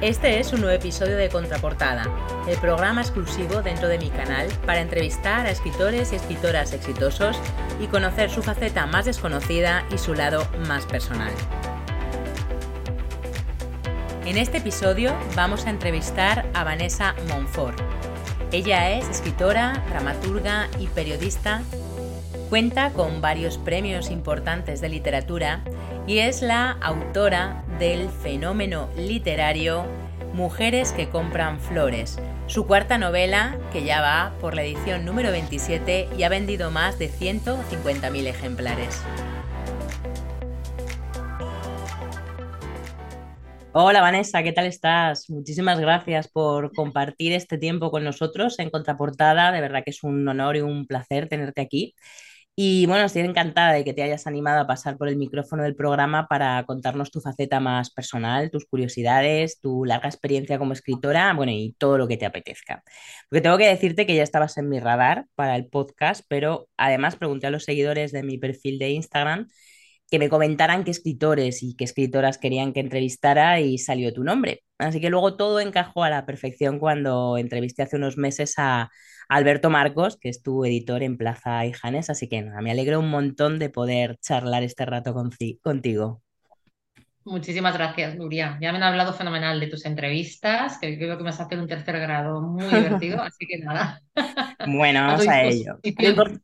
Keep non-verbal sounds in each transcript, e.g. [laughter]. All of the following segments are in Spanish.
Este es un nuevo episodio de Contraportada, el programa exclusivo dentro de mi canal para entrevistar a escritores y escritoras exitosos y conocer su faceta más desconocida y su lado más personal. En este episodio vamos a entrevistar a Vanessa Monfort. Ella es escritora, dramaturga y periodista. Cuenta con varios premios importantes de literatura y es la autora del fenómeno literario Mujeres que compran flores, su cuarta novela que ya va por la edición número 27 y ha vendido más de 150.000 ejemplares. Hola Vanessa, ¿qué tal estás? Muchísimas gracias por compartir este tiempo con nosotros en Contraportada. De verdad que es un honor y un placer tenerte aquí. Y bueno, estoy encantada de que te hayas animado a pasar por el micrófono del programa para contarnos tu faceta más personal, tus curiosidades, tu larga experiencia como escritora, bueno, y todo lo que te apetezca. Porque tengo que decirte que ya estabas en mi radar para el podcast, pero además pregunté a los seguidores de mi perfil de Instagram que me comentaran qué escritores y qué escritoras querían que entrevistara y salió tu nombre. Así que luego todo encajó a la perfección cuando entrevisté hace unos meses a Alberto Marcos, que es tu editor en Plaza y Janes. Así que nada, me alegro un montón de poder charlar este rato contigo. Muchísimas gracias, Nuria. Ya me han hablado fenomenal de tus entrevistas, que creo que me has hecho un tercer grado muy divertido, [laughs] así que nada. Bueno, [laughs] vamos a, ello.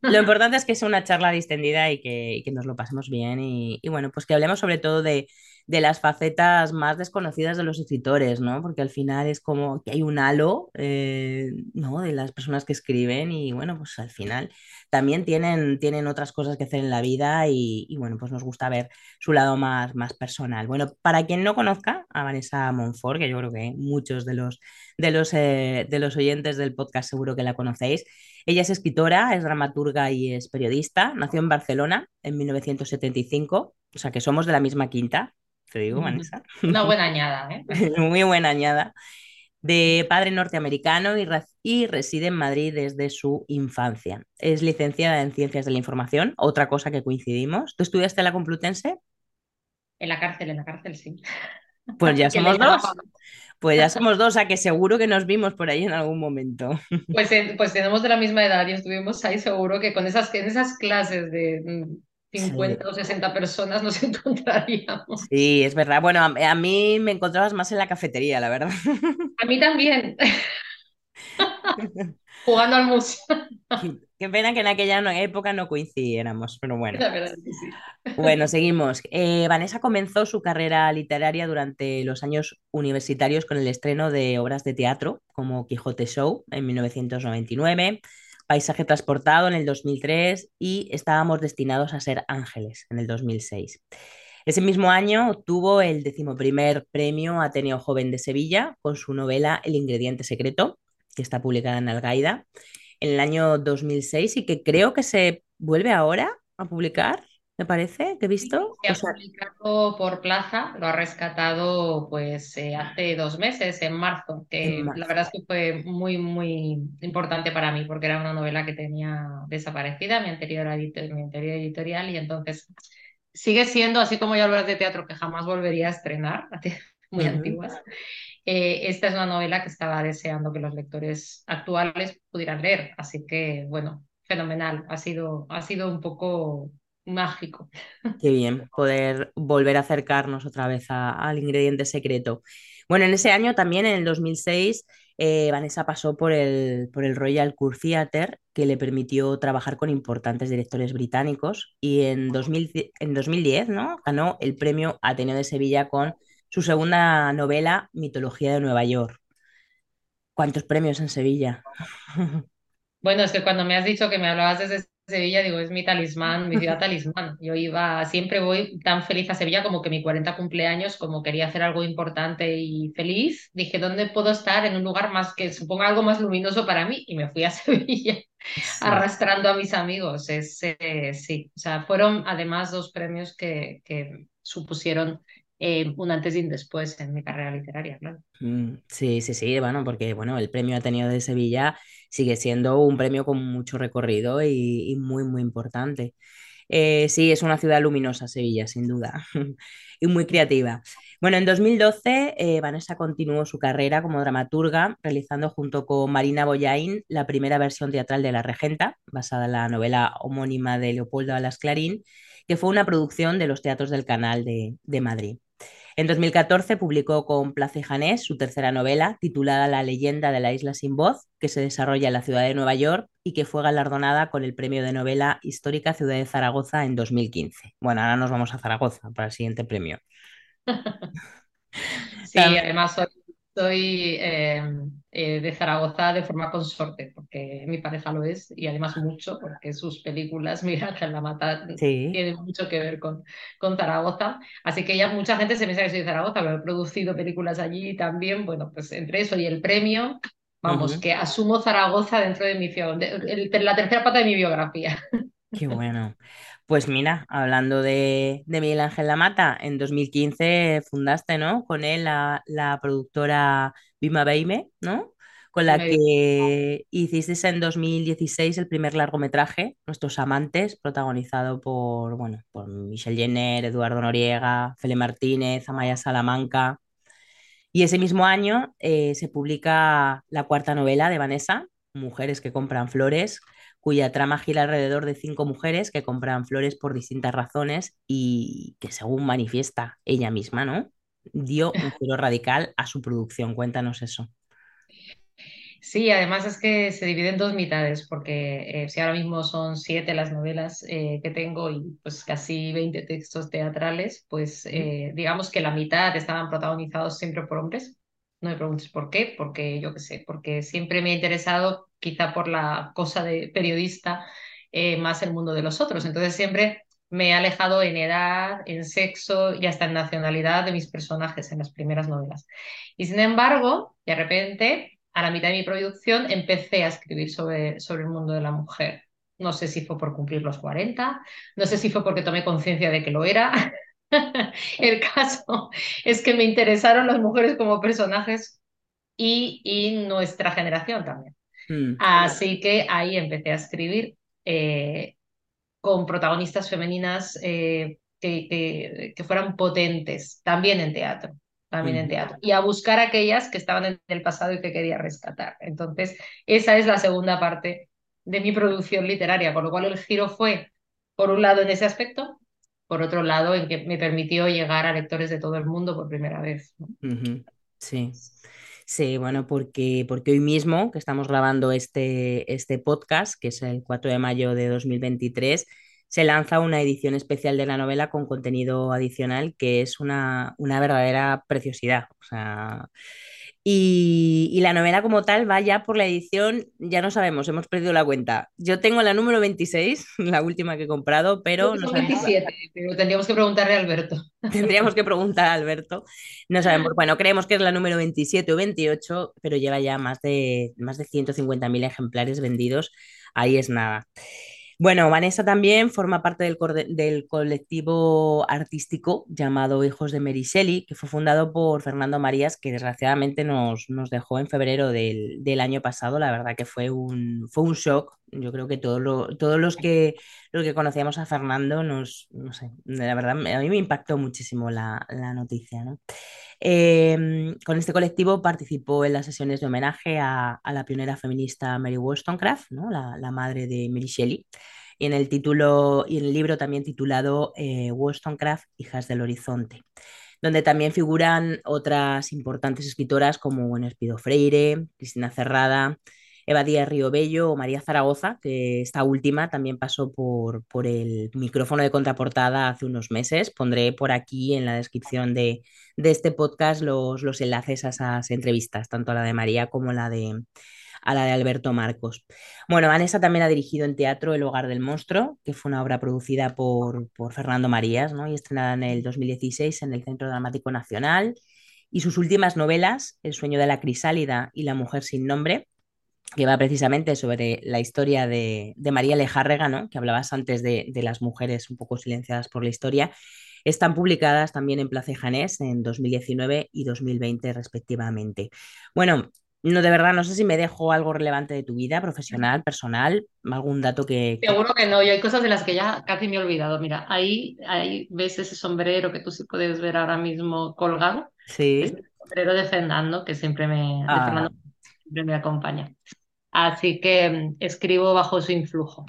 Lo, importante es que sea una charla distendida y que, que nos lo pasemos bien y, y, bueno, pues que hablemos sobre todo de, de las facetas más desconocidas de los escritores, ¿no? Porque al final es como que hay un halo, eh, ¿no? De las personas que escriben y bueno, pues al final también tienen, tienen otras cosas que hacer en la vida y, bueno, pues nos gusta ver su lado más, más personal. Bueno, para quien no conozca a Vanessa Monfort, que yo creo que muchos de los, de los, eh, de los oyentes del podcast seguro que la conocéis, ella es escritora, es dramaturga y es periodista. Nació en Barcelona en 1975, o sea que somos de la misma quinta, te digo, Vanessa. Una [laughs] buena añada, ¿eh? Muy buena añada. De padre norteamericano y, y, reside en Madrid desde su infancia. Es licenciada en Ciencias de la Información, otra cosa que coincidimos. ¿Tú estudiaste en la Complutense? En la cárcel, en la cárcel, sí. Pues ya [laughs] somos dos. Pues ya somos [laughs] dos, a que seguro que nos vimos por ahí en algún momento. Pues, pues tenemos de la misma edad y estuvimos ahí seguro que con esas, en esas clases de mm, 50 o 60 personas nos [laughs] encontraríamos. Sí, es verdad. Bueno, a, mí me encontrabas más en la cafetería, la verdad. [laughs] A mí también. [laughs] Jugando al museo. Qué pena que en aquella época no coincidiéramos, pero bueno. Bueno, seguimos. Eh, Vanessa comenzó su carrera literaria durante los años universitarios con el estreno de obras de teatro como Quijote Show en 1999. Paisaje transportado en el 2003 y Estábamos destinados a ser ángeles en el 2006. Ese mismo año obtuvo el decimoprimer premio Ateneo Joven de Sevilla con su novela El ingrediente secreto, que está publicada en Algaida en el año 2006 y que creo que se vuelve ahora a publicar me parece, que he visto. Se ha publicado por Plaza, lo ha rescatado pues eh, hace dos meses, en marzo, que la verdad es que fue muy, muy importante para mí, porque era una novela que tenía desaparecida, mi anterior, mi anterior editorial, y entonces sigue siendo, así como hay obras de teatro que jamás volvería a estrenar, [laughs] muy antiguas. Eh, esta es una novela que estaba deseando que los lectores actuales pudieran leer, así que bueno, fenomenal, ha sido, ha sido un poco mágico. Qué bien poder volver a acercarnos otra vez al ingrediente secreto. Bueno, en ese año también, en el 2006, eh, Vanessa pasó por el, por el Royal Court Theatre, que le permitió trabajar con importantes directores británicos, y en, 2000, en 2010 ¿no? ganó el premio Ateneo de Sevilla con su segunda novela, Mitología de Nueva York. ¿Cuántos premios en Sevilla? [laughs] Bueno, es que cuando me has dicho que me hablabas desde Sevilla, digo, es mi talismán, mi ciudad [laughs] talismán. Yo iba, siempre voy tan feliz a Sevilla como que mi 40 cumpleaños, como quería hacer algo importante y feliz, dije, ¿dónde puedo estar en un lugar más que suponga algo más luminoso para mí? Y me fui a [laughs] Sevilla Sí. arrastrando a mis amigos. Es, eh, sí, o sea, fueron además dos premios que, que supusieron eh, un antes y un después en mi carrera literaria, claro. Mm, Sí, sí, sí, bueno, porque bueno, el premio Ateneo de Sevilla sigue siendo un premio con mucho recorrido y, muy, muy importante. Eh, sí, es una ciudad luminosa, Sevilla, sin duda, [laughs] y muy creativa. Bueno, en 2012, eh, Vanessa continuó su carrera como dramaturga, realizando junto con Marina Boyain la primera versión teatral de La Regenta, basada en la novela homónima de Leopoldo Alas Clarín, que fue una producción de los Teatros del Canal de, de Madrid. En 2014 publicó con Place Janés su tercera novela, titulada La leyenda de la isla sin voz, que se desarrolla en la ciudad de Nueva York y que fue galardonada con el premio de novela histórica Ciudad de Zaragoza en 2015. Bueno, ahora nos vamos a Zaragoza para el siguiente premio. [laughs] Sí, además soy eh, eh, de Zaragoza de forma consorte, porque mi pareja lo es, y además mucho, porque sus películas, [laughs] Miguel Ángel La Mata, sí. tienen mucho que ver con, con Zaragoza. Así que ya mucha gente se piensa que soy de Zaragoza, pero he producido películas allí también. Bueno, pues entre eso y el premio, vamos, que asumo Zaragoza dentro de mi, de- la tercera pata de mi biografía. Qué bueno. Pues mira, hablando de, de Miguel Ángel Lamata, en 2015 fundaste, ¿no? Con él la, la productora Bima Beime, ¿no? Con la que hicisteis en 2016 el primer largometraje, Nuestros Amantes, protagonizado por, bueno, por Michelle Jenner, Eduardo Noriega, Fele Martínez, Amaya Salamanca. Y ese mismo año eh, se publica la cuarta novela de Vanessa, Mujeres que compran flores, cuya trama gira alrededor de cinco mujeres que compran flores por distintas razones y que según manifiesta ella misma, ¿no? Dio un giro radical a su producción. Cuéntanos eso. Sí, además es que se divide en dos mitades, porque eh, si ahora mismo son siete las novelas eh, que tengo y pues casi 20 textos teatrales, pues eh, digamos que la mitad estaban protagonizados siempre por hombres. No me preguntes por qué, porque yo qué sé, porque siempre me ha interesado, quizá por la cosa de periodista, eh, más el mundo de los otros. Entonces siempre me he alejado en edad, en sexo y hasta en nacionalidad de mis personajes en las primeras novelas. Y sin embargo, de repente, a la mitad de mi producción, empecé a escribir sobre, sobre el mundo de la mujer. No sé si fue por cumplir los 40, no sé si fue porque tomé conciencia de que lo era. [laughs] El caso es que me interesaron las mujeres como personajes y, y nuestra generación también. Mm, Así que ahí empecé a escribir. eh, con protagonistas femeninas eh, que, que, que, fueran potentes, también en teatro, también en mm, teatro, y a buscar aquellas que estaban en el pasado y que quería rescatar. Entonces, esa es la segunda parte de mi producción literaria, con lo cual el giro fue, por un lado, en ese aspecto, por otro lado, en que me permitió llegar a lectores de todo el mundo por primera vez. Sí. Sí, bueno, porque, porque hoy mismo que estamos grabando este, este podcast, que es el 4 de mayo de 2023, se lanza una edición especial de la novela con contenido adicional que es una, una verdadera preciosidad. O sea, y, y la novela como tal va ya por la edición, ya no sabemos, hemos perdido la cuenta. Yo tengo la número 26, [laughs] la última que he comprado, pero no son sabemos 27, pero tendríamos que preguntarle a Alberto. [laughs] Tendríamos que preguntar a Alberto. No sabemos, [laughs] bueno, creemos que es la número 27 o 28, pero lleva ya más de, más de 150.000 ejemplares vendidos. Ahí es nada. Bueno, Vanessa también forma parte del, colectivo artístico llamado Hijos de Mary que fue fundado por Fernando Marías, que desgraciadamente nos, nos dejó en febrero del, del año pasado. La verdad que fue un, fue un shock. Yo creo que todos lo- todos los que, los que conocíamos a Fernando nos, no sé, la verdad, a mí me impactó muchísimo la, la noticia, ¿no? Eh, con este colectivo participó en las sesiones de homenaje a, a la pionera feminista Mary Wollstonecraft, ¿no? la, la madre de Mary Shelley, y en el título y en el libro también titulado eh, Wollstonecraft, Hijas del Horizonte, donde también figuran otras importantes escritoras como bueno, Espido Freire, Cristina Cerrada, Eva Díaz Riobello o María Zaragoza, que esta última también pasó por, por el micrófono de contraportada hace unos meses. Pondré por aquí en la descripción de, de este podcast los, los enlaces a esas entrevistas, tanto la de María como la de a la de Alberto Marcos. Bueno, Vanessa también ha dirigido en teatro El Hogar del Monstruo, que fue una obra producida por, por Fernando Marías ¿no? y estrenada en el 2016 en el Centro Dramático Nacional. Y sus últimas novelas, El sueño de la crisálida y La mujer sin nombre, que va precisamente sobre la historia de, de María Lejárrega, ¿no? que hablabas antes de, de, las mujeres un poco silenciadas por la historia, están publicadas también en Place Janés en 2019 y 2020 respectivamente. Bueno, no, de verdad, no sé si me dejo algo relevante de tu vida profesional, personal, algún dato que... Seguro que no, y hay cosas de las que ya casi me he olvidado. Mira, ahí, ahí ves ese sombrero que tú sí puedes ver ahora mismo colgado. Sí. Es el sombrero de Fernando, que siempre me, ah. de Fernando, siempre me acompaña. Así que mm, escribo bajo su influjo.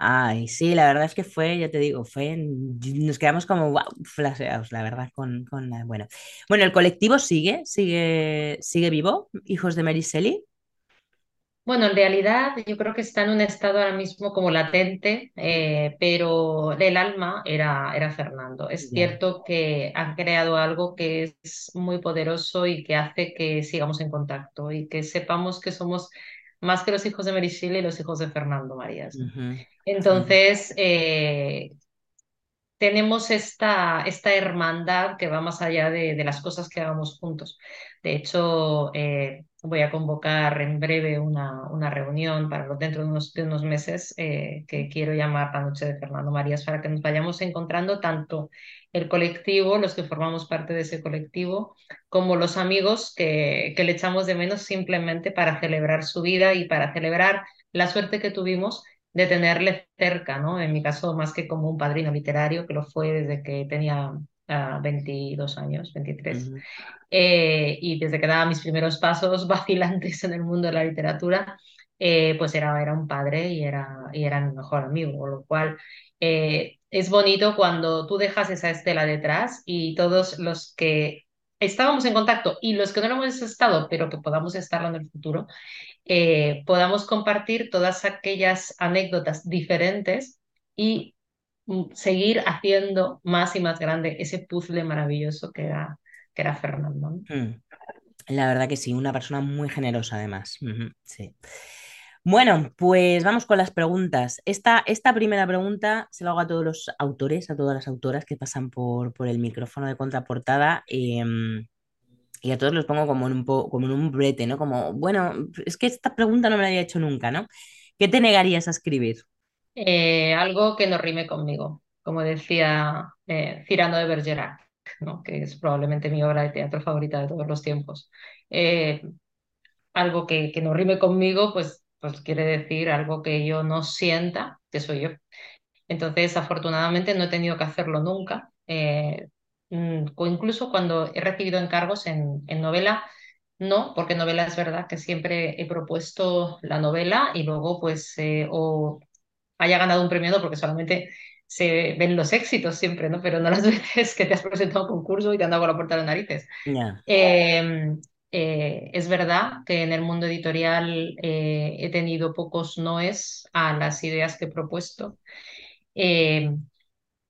Ay, sí, la verdad es que fue, ya te digo, fue, nos quedamos como wow, flasheados, la verdad, con, con bueno. Bueno, el colectivo sigue, sigue, sigue vivo, Hijos de Mary Shelley. Bueno, en realidad yo creo que está en un estado ahora mismo como latente, eh, pero el alma era, era Fernando. Es cierto que han creado algo que es muy poderoso y que hace que sigamos en contacto y que sepamos que somos más que los hijos de Mary Shelley y los hijos de Fernando Marías. Entonces, eh, tenemos esta, esta hermandad que va más allá de, de las cosas que hagamos juntos. De hecho, eh, voy a convocar en breve una, una reunión para dentro de unos, de unos meses eh, que quiero llamar la Noche de Fernando Marías para que nos vayamos encontrando tanto el colectivo, los que formamos parte de ese colectivo, como los amigos que, que le echamos de menos simplemente para celebrar su vida y para celebrar la suerte que tuvimos de tenerle cerca, ¿no? En mi caso, más que como un padrino literario, que lo fue desde que tenía 22 años, 23. Eh, y desde que daba mis primeros pasos [laughs] vacilantes en el mundo de la literatura, eh, pues era, era un padre y era, y era mi mejor amigo, con lo cual eh, es bonito cuando tú dejas esa estela detrás y todos los que estábamos en contacto y los que no lo hemos estado, pero que podamos estarlo en el futuro, podamos compartir todas aquellas anécdotas diferentes y Mm, seguir haciendo más y más grande ese puzzle maravilloso que era, que era Fernando. Hmm. La verdad que sí, una persona muy generosa además. sí. Bueno, pues vamos con las preguntas. Esta, esta primera pregunta se la hago a todos los autores, a todas las autoras que pasan por, por el micrófono de contraportada. Em, y a todos los pongo como en un, como en un brete, ¿no? Como, bueno, es que esta pregunta no me la había hecho nunca, ¿no? ¿Qué te negarías a escribir? Eh, algo que no rime conmigo, como decía eh, Cirano de Bergerac, ¿no? que es probablemente mi obra de teatro favorita de todos los tiempos. Eh, algo que, que, no rime conmigo, pues, pues quiere decir algo que yo no sienta que soy yo. Entonces, afortunadamente no he tenido que hacerlo nunca. Mm, o incluso cuando he recibido encargos en, en novela, no, porque novela es verdad que siempre he propuesto la novela y luego pues o haya ganado un premio, porque solamente se ven los éxitos siempre, ¿no? Pero no las [laughs] veces que te has presentado a un concurso y te han dado la puerta de las narices. Em, eh, es verdad que en el mundo editorial eh, he tenido pocos noes a las ideas que he propuesto. Em,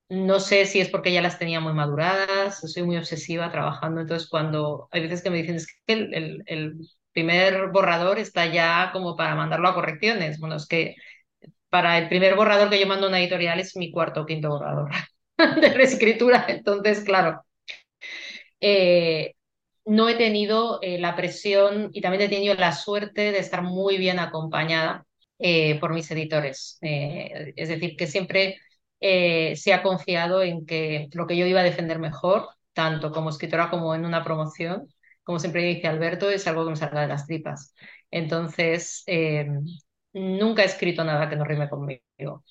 no sé si es porque ya las tenía muy maduradas, soy muy obsesiva trabajando, entonces cuando hay veces que me dicen es que el, primer borrador está ya como para mandarlo a correcciones. Bueno, es que para el primer borrador que yo mando a una editorial es mi cuarto o quinto borrador [laughs] de reescritura. Entonces, claro, eh, no he tenido eh, la presión y también he tenido la suerte de estar muy bien acompañada eh, por mis editores. es decir, que siempre se ha confiado en que lo que yo iba a defender mejor, tanto como escritora como en una promoción, como siempre dice Alberto, es algo que me salga de las tripas. Entonces, nunca he escrito nada que no rime conmigo.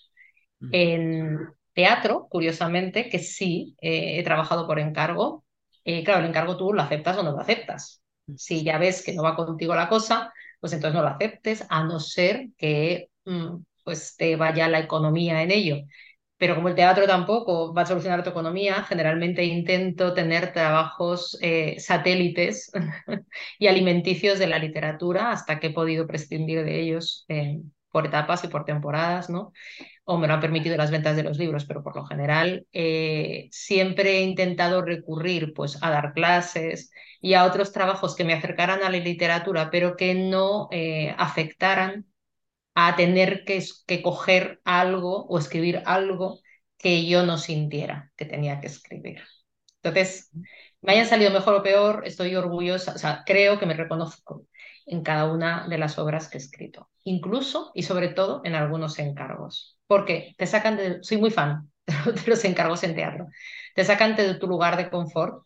En teatro, curiosamente, que sí, eh, he trabajado por encargo. Eh, claro, el encargo tú lo aceptas o no lo aceptas. Si ya ves que no va contigo la cosa, pues entonces no lo aceptes, a no ser que mm, pues te vaya la economía en ello. Pero como el teatro tampoco va a solucionar tu economía, generalmente intento tener trabajos eh, satélites [laughs] y alimenticios de la literatura hasta que he podido prescindir de ellos por etapas y por temporadas, ¿no? O me lo han permitido las ventas de los libros, pero por lo general eh, siempre he intentado recurrir pues, a dar clases y a otros trabajos que me acercaran a la literatura, pero que no eh, afectaran a tener que, que coger algo o escribir algo que yo no sintiera que tenía que escribir. Entonces, me hayan salido mejor o peor, estoy orgullosa, o sea, creo que me reconozco en cada una de las obras que he escrito, incluso y sobre todo en algunos encargos, porque te sacan de, soy muy fan [laughs] de los encargos en teatro, te sacan de tu lugar de confort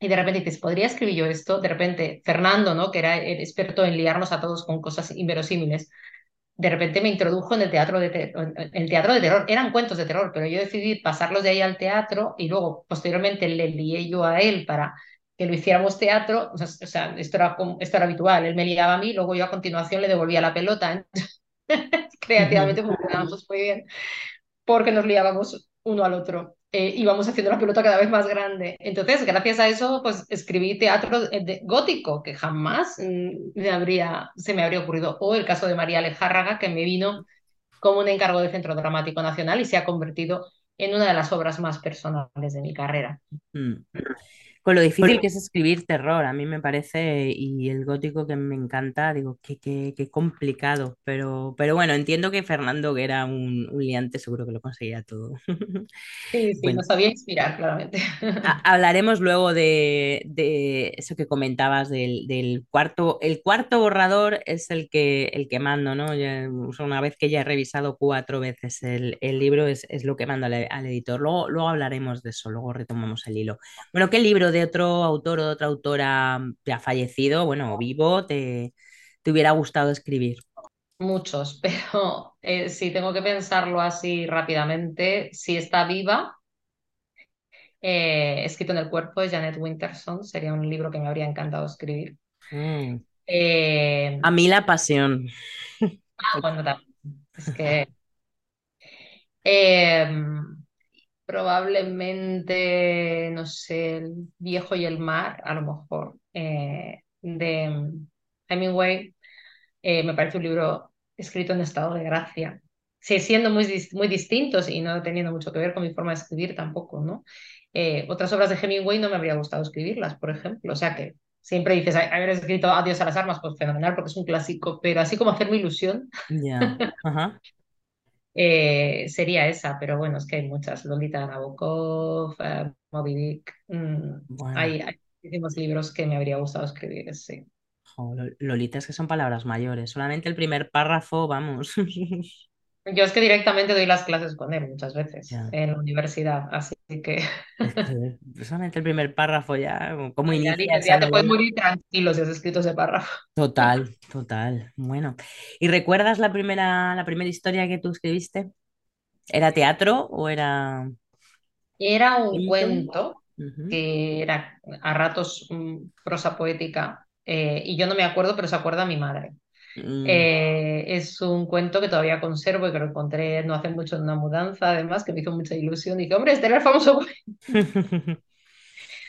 y de repente dices, ¿podría escribir yo esto? De repente, Fernando, ¿no? que era experto en liarnos a todos con cosas inverosímiles, de repente me introdujo en el teatro de, el teatro de terror. Eran cuentos de terror, pero yo decidí pasarlos de ahí al teatro y luego posteriormente le lié yo a él para que lo hiciéramos teatro. O sea, esto, era, esto era habitual. Él me liaba a mí, luego yo a continuación le devolvía la pelota. [laughs] Creativamente funcionábamos muy bien porque nos liábamos uno al otro eh, íbamos haciendo la pelota cada vez más grande. Entonces, gracias a eso, pues escribí teatro gótico, que jamás mm, me habría, se me habría ocurrido. O el caso de María Alejárraga, que me vino como un encargo del Centro Dramático Nacional y se ha convertido en una de las obras más personales de mi carrera. Mm. Con lo difícil que es escribir terror, a mí me parece, y el gótico que me encanta, digo, qué, qué, qué complicado, pero, pero bueno, entiendo que Fernando, que era un, un liante, seguro que lo conseguía todo. [laughs] Sí, sí, nos sabía inspirar, claramente. [laughs] hablaremos luego de, de, eso que comentabas del, del, cuarto, el cuarto borrador es el que, el que mando, ¿no? una vez que ya he revisado cuatro veces el, el libro, es, es, lo que mando al, al editor. Luego, luego hablaremos de eso, luego retomamos el hilo. Bueno, ¿qué libro de otro autor o de otra autora ya fallecido, bueno, o vivo, te, te hubiera gustado escribir? Muchos, [laughs] pero eh, si tengo que pensarlo así rápidamente, si está viva, eh, escrito en el cuerpo de Janet Winterson, sería un libro que me habría encantado escribir. Mm. Eh, A mí la pasión. Ah, bueno, es que [laughs] probablemente, no sé, El viejo y el mar, a lo mejor, eh, de Hemingway. Eh, me parece un libro escrito en estado de gracia. Sí, siendo muy, muy distintos y no teniendo mucho que ver con mi forma de escribir tampoco, ¿no? Eh, otras obras de Hemingway no me habría gustado escribirlas, por ejemplo. O sea que siempre dices, haber escrito Adiós a las armas, pues fenomenal, porque es un clásico, pero así como hacerme ilusión. Ya, Ajá. Eh, sería esa, pero bueno, es que hay muchas. Lolita Nabokov, uh, Moby Dick. Mm, hay, muchísimos libros que me habría gustado escribir, sí. Lolita es que son palabras mayores. Solamente el primer párrafo, vamos. [laughs] Yo es que directamente doy las clases con él muchas veces en la universidad, así que... solamente [laughs] el primer párrafo ya, como inicia... Ya, te puedes morir tranquilo si has escrito ese párrafo. Total, total. Bueno, ¿y recuerdas la primera, la primera historia que tú escribiste? ¿Era teatro o era...? Era un cuento que era a ratos mm, prosa poética eh, y yo no me acuerdo, pero se acuerda mi madre. Mm. Eh, es un cuento que todavía conservo y que lo encontré no hace mucho en una mudanza, además, que me hizo mucha ilusión. Y dije, hombre, este era el famoso [laughs] [laughs]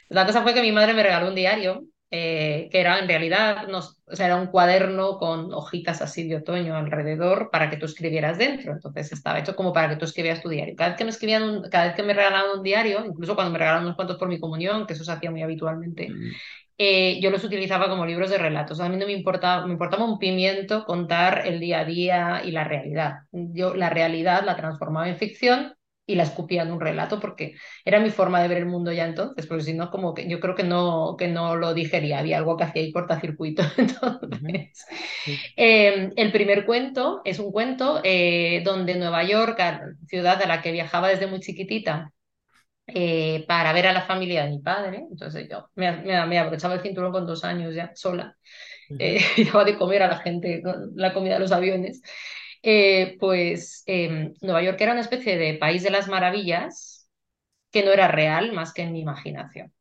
La cosa fue que mi madre me regaló un diario, eh, que era en realidad, no, o sea, era un cuaderno con hojitas así de otoño alrededor para que tú escribieras dentro. Entonces estaba hecho como para que tú escribieras tu diario. Cada vez que me escribían, un, cada vez que me regalaban un diario, incluso cuando me regalaban unos cuantos por mi comunión, que eso se hacía muy habitualmente, mm. Eh, yo los utilizaba como libros de relatos. A mí no me importaba, me importaba un pimiento contar el día a día y la realidad. Yo la realidad la transformaba en ficción y la escupía en un relato porque era mi forma de ver el mundo ya entonces, porque si no, como que yo creo que no, que no lo digería, había algo que hacía ahí cortacircuito. [laughs] Entonces, em, el primer cuento es un cuento eh, donde Nueva York, ciudad a la que viajaba desde muy chiquitita, eh, para ver a la familia de mi padre. Entonces yo me, me, me abrochaba el cinturón con dos años ya sola. Eh, [laughs] daba de comer a la gente la comida de los aviones. Eh, pues em, Nueva York era una especie de país de las maravillas que no era real más que en mi imaginación.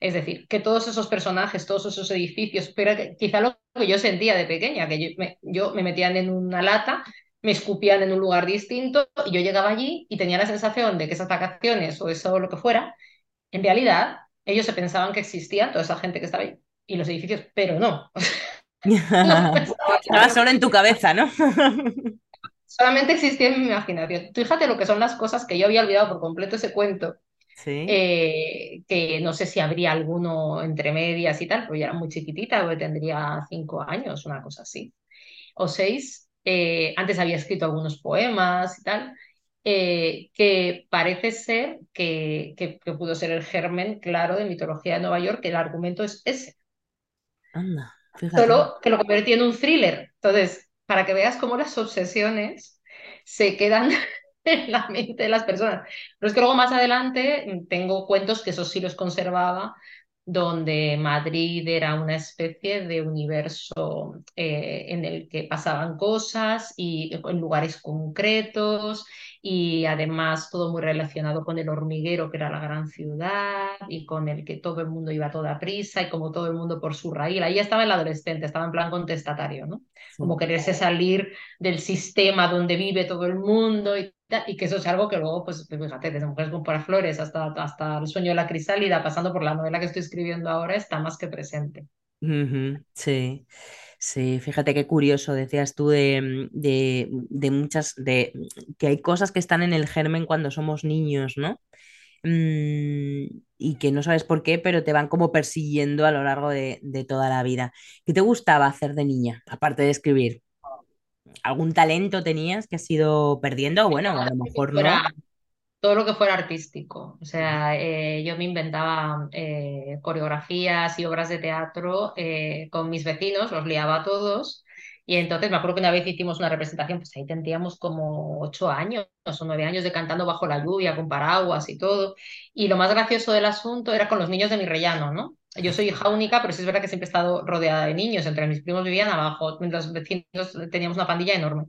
Es decir, que todos esos personajes, todos esos edificios, pero quizá lo que yo sentía de pequeña, que yo me, yo me metían en una lata me escupían en un lugar distinto y yo llegaba allí y tenía la sensación de que esas vacaciones o eso lo que fuera, en realidad ellos se pensaban que existía toda esa gente que estaba ahí y los edificios, pero no. [laughs] [laughs] Estaba solo en tu cabeza, ¿no? [laughs] solamente existía en mi imaginación. Fíjate lo que son las cosas que yo había olvidado por completo ese cuento. Sí. Eh, que no sé si habría alguno entre medias y tal, pero yo era muy chiquitita, porque tendría cinco años, una cosa así, o seis. Eh, antes había escrito algunos poemas y tal, eh, que parece ser que, que, que, pudo ser el germen claro de mitología de Nueva York, que el argumento es ese. Anda, fíjate. Solo que lo convertí en un thriller. Entonces, para que veas cómo las obsesiones se quedan [laughs] en la mente de las personas. Pero es que luego más adelante tengo cuentos que eso sí los conservaba, donde Madrid era una especie de universo eh, en el que pasaban cosas y en lugares concretos y además todo muy relacionado con el hormiguero, que era la gran ciudad, y con el que todo el mundo iba a toda prisa, y como todo el mundo por su raíz. Ahí estaba el adolescente, estaba en plan contestatario, ¿no? Como quererse salir del sistema donde vive todo el mundo y, y que eso es algo que luego, pues fíjate, desde Mujeres con Flores hasta, hasta El sueño de la crisálida, pasando por la novela que estoy escribiendo ahora, está más que presente. sí. Sí, fíjate qué curioso, decías tú de, de, de, muchas, de que hay cosas que están en el germen cuando somos niños, ¿no? Mm, y que no sabes por qué, pero te van como persiguiendo a lo largo de, de, toda la vida. ¿Qué te gustaba hacer de niña, aparte de escribir? ¿Algún talento tenías que has ido perdiendo? Bueno, a lo mejor no todo lo que fuera artístico. O sea, eh, yo me inventaba eh, coreografías y obras de teatro eh, con mis vecinos, los liaba a todos. Y entonces me acuerdo que una vez hicimos una representación, pues ahí tendríamos como ocho años o nueve años de cantando bajo la lluvia, con paraguas y todo. Y lo más gracioso del asunto era con los niños de mi rellano, ¿no? Yo soy hija única, pero sí es verdad que siempre he estado rodeada de niños. Entre mis primos vivían abajo, los vecinos teníamos una pandilla enorme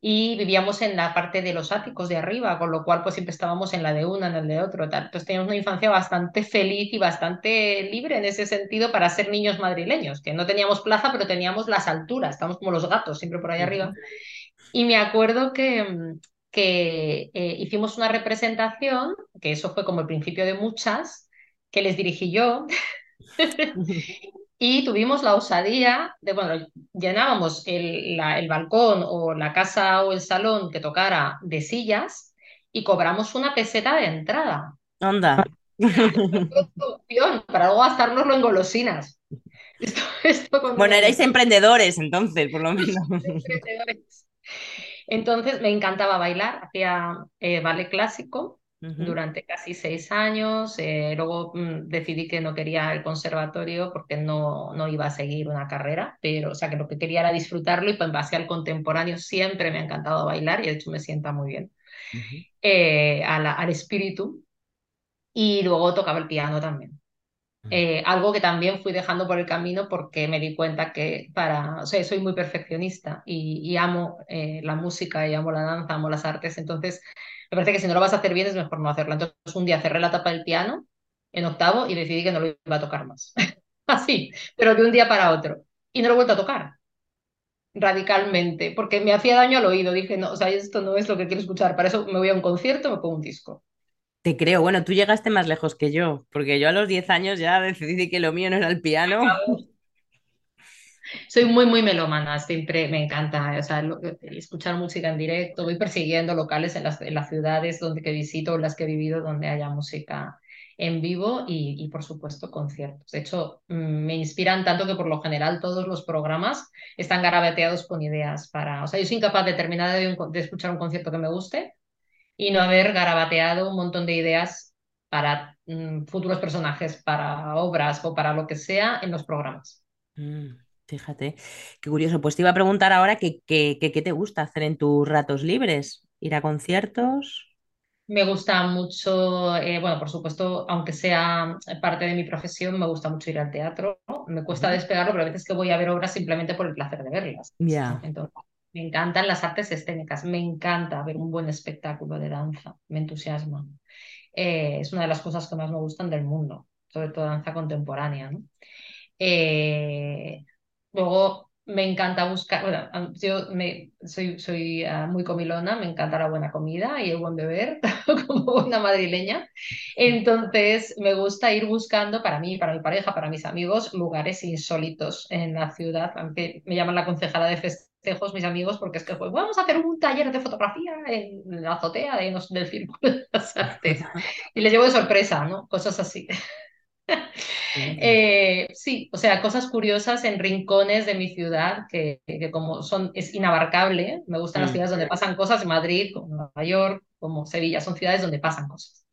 y vivíamos en la parte de los áticos de arriba, con lo cual pues siempre estábamos en la de una, en el de otro, tal. Entonces teníamos una infancia bastante feliz y bastante libre en ese sentido para ser niños madrileños, que no teníamos plaza, pero teníamos las alturas, estamos como los gatos, siempre por ahí arriba. Y me acuerdo que, que eh, hicimos una representación, que eso fue como el principio de muchas, que les dirigí yo. [laughs] [laughs] Y tuvimos la osadía de, bueno, llenábamos el, el, balcón o la casa o el salón que tocara de sillas y cobramos una peseta de entrada. Onda. [laughs] para luego gastárnoslo en golosinas. bueno, erais emprendedores entonces, por lo menos. Entonces me encantaba bailar, hacía eh, ballet clásico durante casi seis años. Eh, luego mm, decidí que no quería el conservatorio porque no, no iba a seguir una carrera, pero o sea que lo que quería era disfrutarlo y pues, en base al contemporáneo siempre me ha encantado bailar y de hecho me sienta muy bien eh, al espíritu. Y luego tocaba el piano también. Eh, algo que también fui dejando por el camino porque me di cuenta que para, o sea, soy muy perfeccionista y, y amo la música y amo la danza, amo las artes, entonces me parece que si no lo vas a hacer bien es mejor no hacerlo. Entonces un día cerré la tapa del piano en octavo y decidí que no lo iba a tocar más. [laughs] Así, pero de un día para otro. Y no lo he vuelto a tocar radicalmente, porque me hacía daño al oído. Dije, no, o sea, esto no es lo que quiero escuchar. Para eso me voy a un concierto, me pongo un disco. Te creo, bueno, tú llegaste más lejos que yo, porque yo a los 10 años ya decidí que lo mío no era el piano soy muy, muy melómana, siempre me encanta o sea, escuchar música en directo, voy persiguiendo locales en las, en las ciudades donde que visito, las que he vivido, donde haya música en vivo y, y, por supuesto conciertos. De hecho, me inspiran tanto que por lo general todos los programas están garabateados con ideas para, o sea, yo soy incapaz de terminar de, de escuchar un concierto que me guste y no haber garabateado un montón de ideas para mm, futuros personajes, para obras o para lo que sea en los programas. Mm. Fíjate, qué curioso. Pues te iba a preguntar ahora qué qué te gusta hacer en tus ratos libres. ¿Ir a conciertos? Me gusta mucho, eh, bueno, por supuesto, aunque sea parte de mi profesión, me gusta mucho ir al teatro. Me cuesta despegarlo, pero a veces que voy a ver obras simplemente por el placer de verlas. Ya. Entonces, me encantan las artes escénicas, me encanta ver un buen espectáculo de danza, me entusiasma. Eh, es una de las cosas que más me gustan del mundo, sobre todo danza contemporánea. ¿no? Eh, Luego me encanta buscar, bueno, yo me, soy, soy ah, muy comilona, me encanta la buena comida y el buen beber, [laughs] como buena madrileña. Entonces me gusta ir buscando para mí, para mi pareja, para mis amigos, lugares insólitos en la ciudad, aunque me llaman la concejala de festejos mis amigos porque es que pues, vamos a hacer un taller de fotografía en la azotea de, del Círculo de las Artes. [laughs] Y les llevo de sorpresa, ¿no? Cosas así. [laughs] Eh, sí, o sea, cosas curiosas en rincones de mi ciudad que, que como son, es inabarcable. Me gustan las mm. ciudades donde pasan cosas, Madrid, como Nueva York, como Sevilla, son ciudades donde pasan cosas.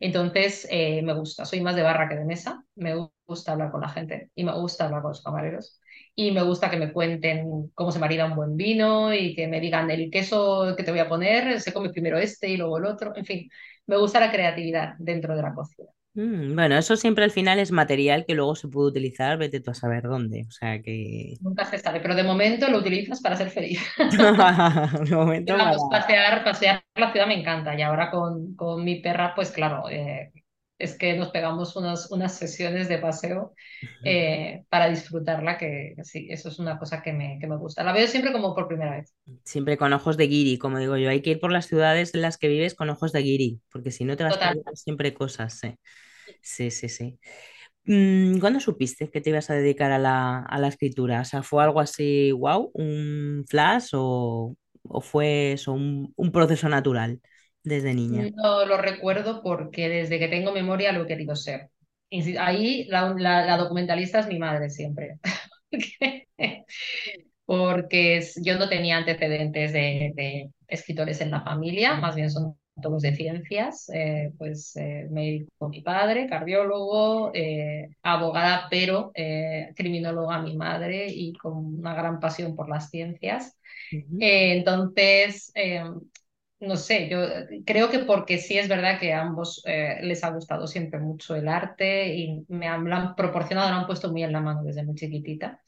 Entonces, eh, me gusta, soy más de barra que de mesa, me gusta hablar con la gente y me gusta hablar con los camareros y me gusta que me cuenten cómo se marida un buen vino y que me digan el queso que te voy a poner, se come primero este y luego el otro, en fin, me gusta la creatividad dentro de la cocina. Mm, bueno, eso siempre al final es material que luego se puede utilizar, vete tú a saber dónde. O sea que. Nunca se sabe, pero de momento lo utilizas para ser feliz. [laughs] [laughs] de momento. pasear, pasear la ciudad me encanta. Y ahora con, con mi perra, pues claro, eh, es que nos pegamos unas, unas sesiones de paseo eh, para disfrutarla, que sí, eso es una cosa que me, que me gusta. La veo siempre como por primera vez. Siempre con ojos de guiri, como digo yo. Hay que ir por las ciudades en las que vives con ojos de guiri, porque si no te vas a perder siempre cosas. Sí, sí, sí. Mm, ¿Cuándo supiste que te ibas a dedicar a la, a la escritura? O sea, ¿fue algo así, wow, un flash o, o fue eso, un, un proceso natural? Desde niña? No lo recuerdo porque desde que tengo memoria lo he querido ser. Ahí la, documentalista es mi madre siempre. [laughs] porque yo no tenía antecedentes de, escritores en la familia, más bien son todos de ciencias, eh, pues eh, médico mi padre, cardiólogo, eh, abogada, pero criminóloga mi madre y con una gran pasión por las ciencias. entonces, no sé, yo creo que porque sí es verdad que a ambos eh, les ha gustado siempre mucho el arte y me han, han proporcionado, lo han puesto muy en la mano desde muy chiquitita.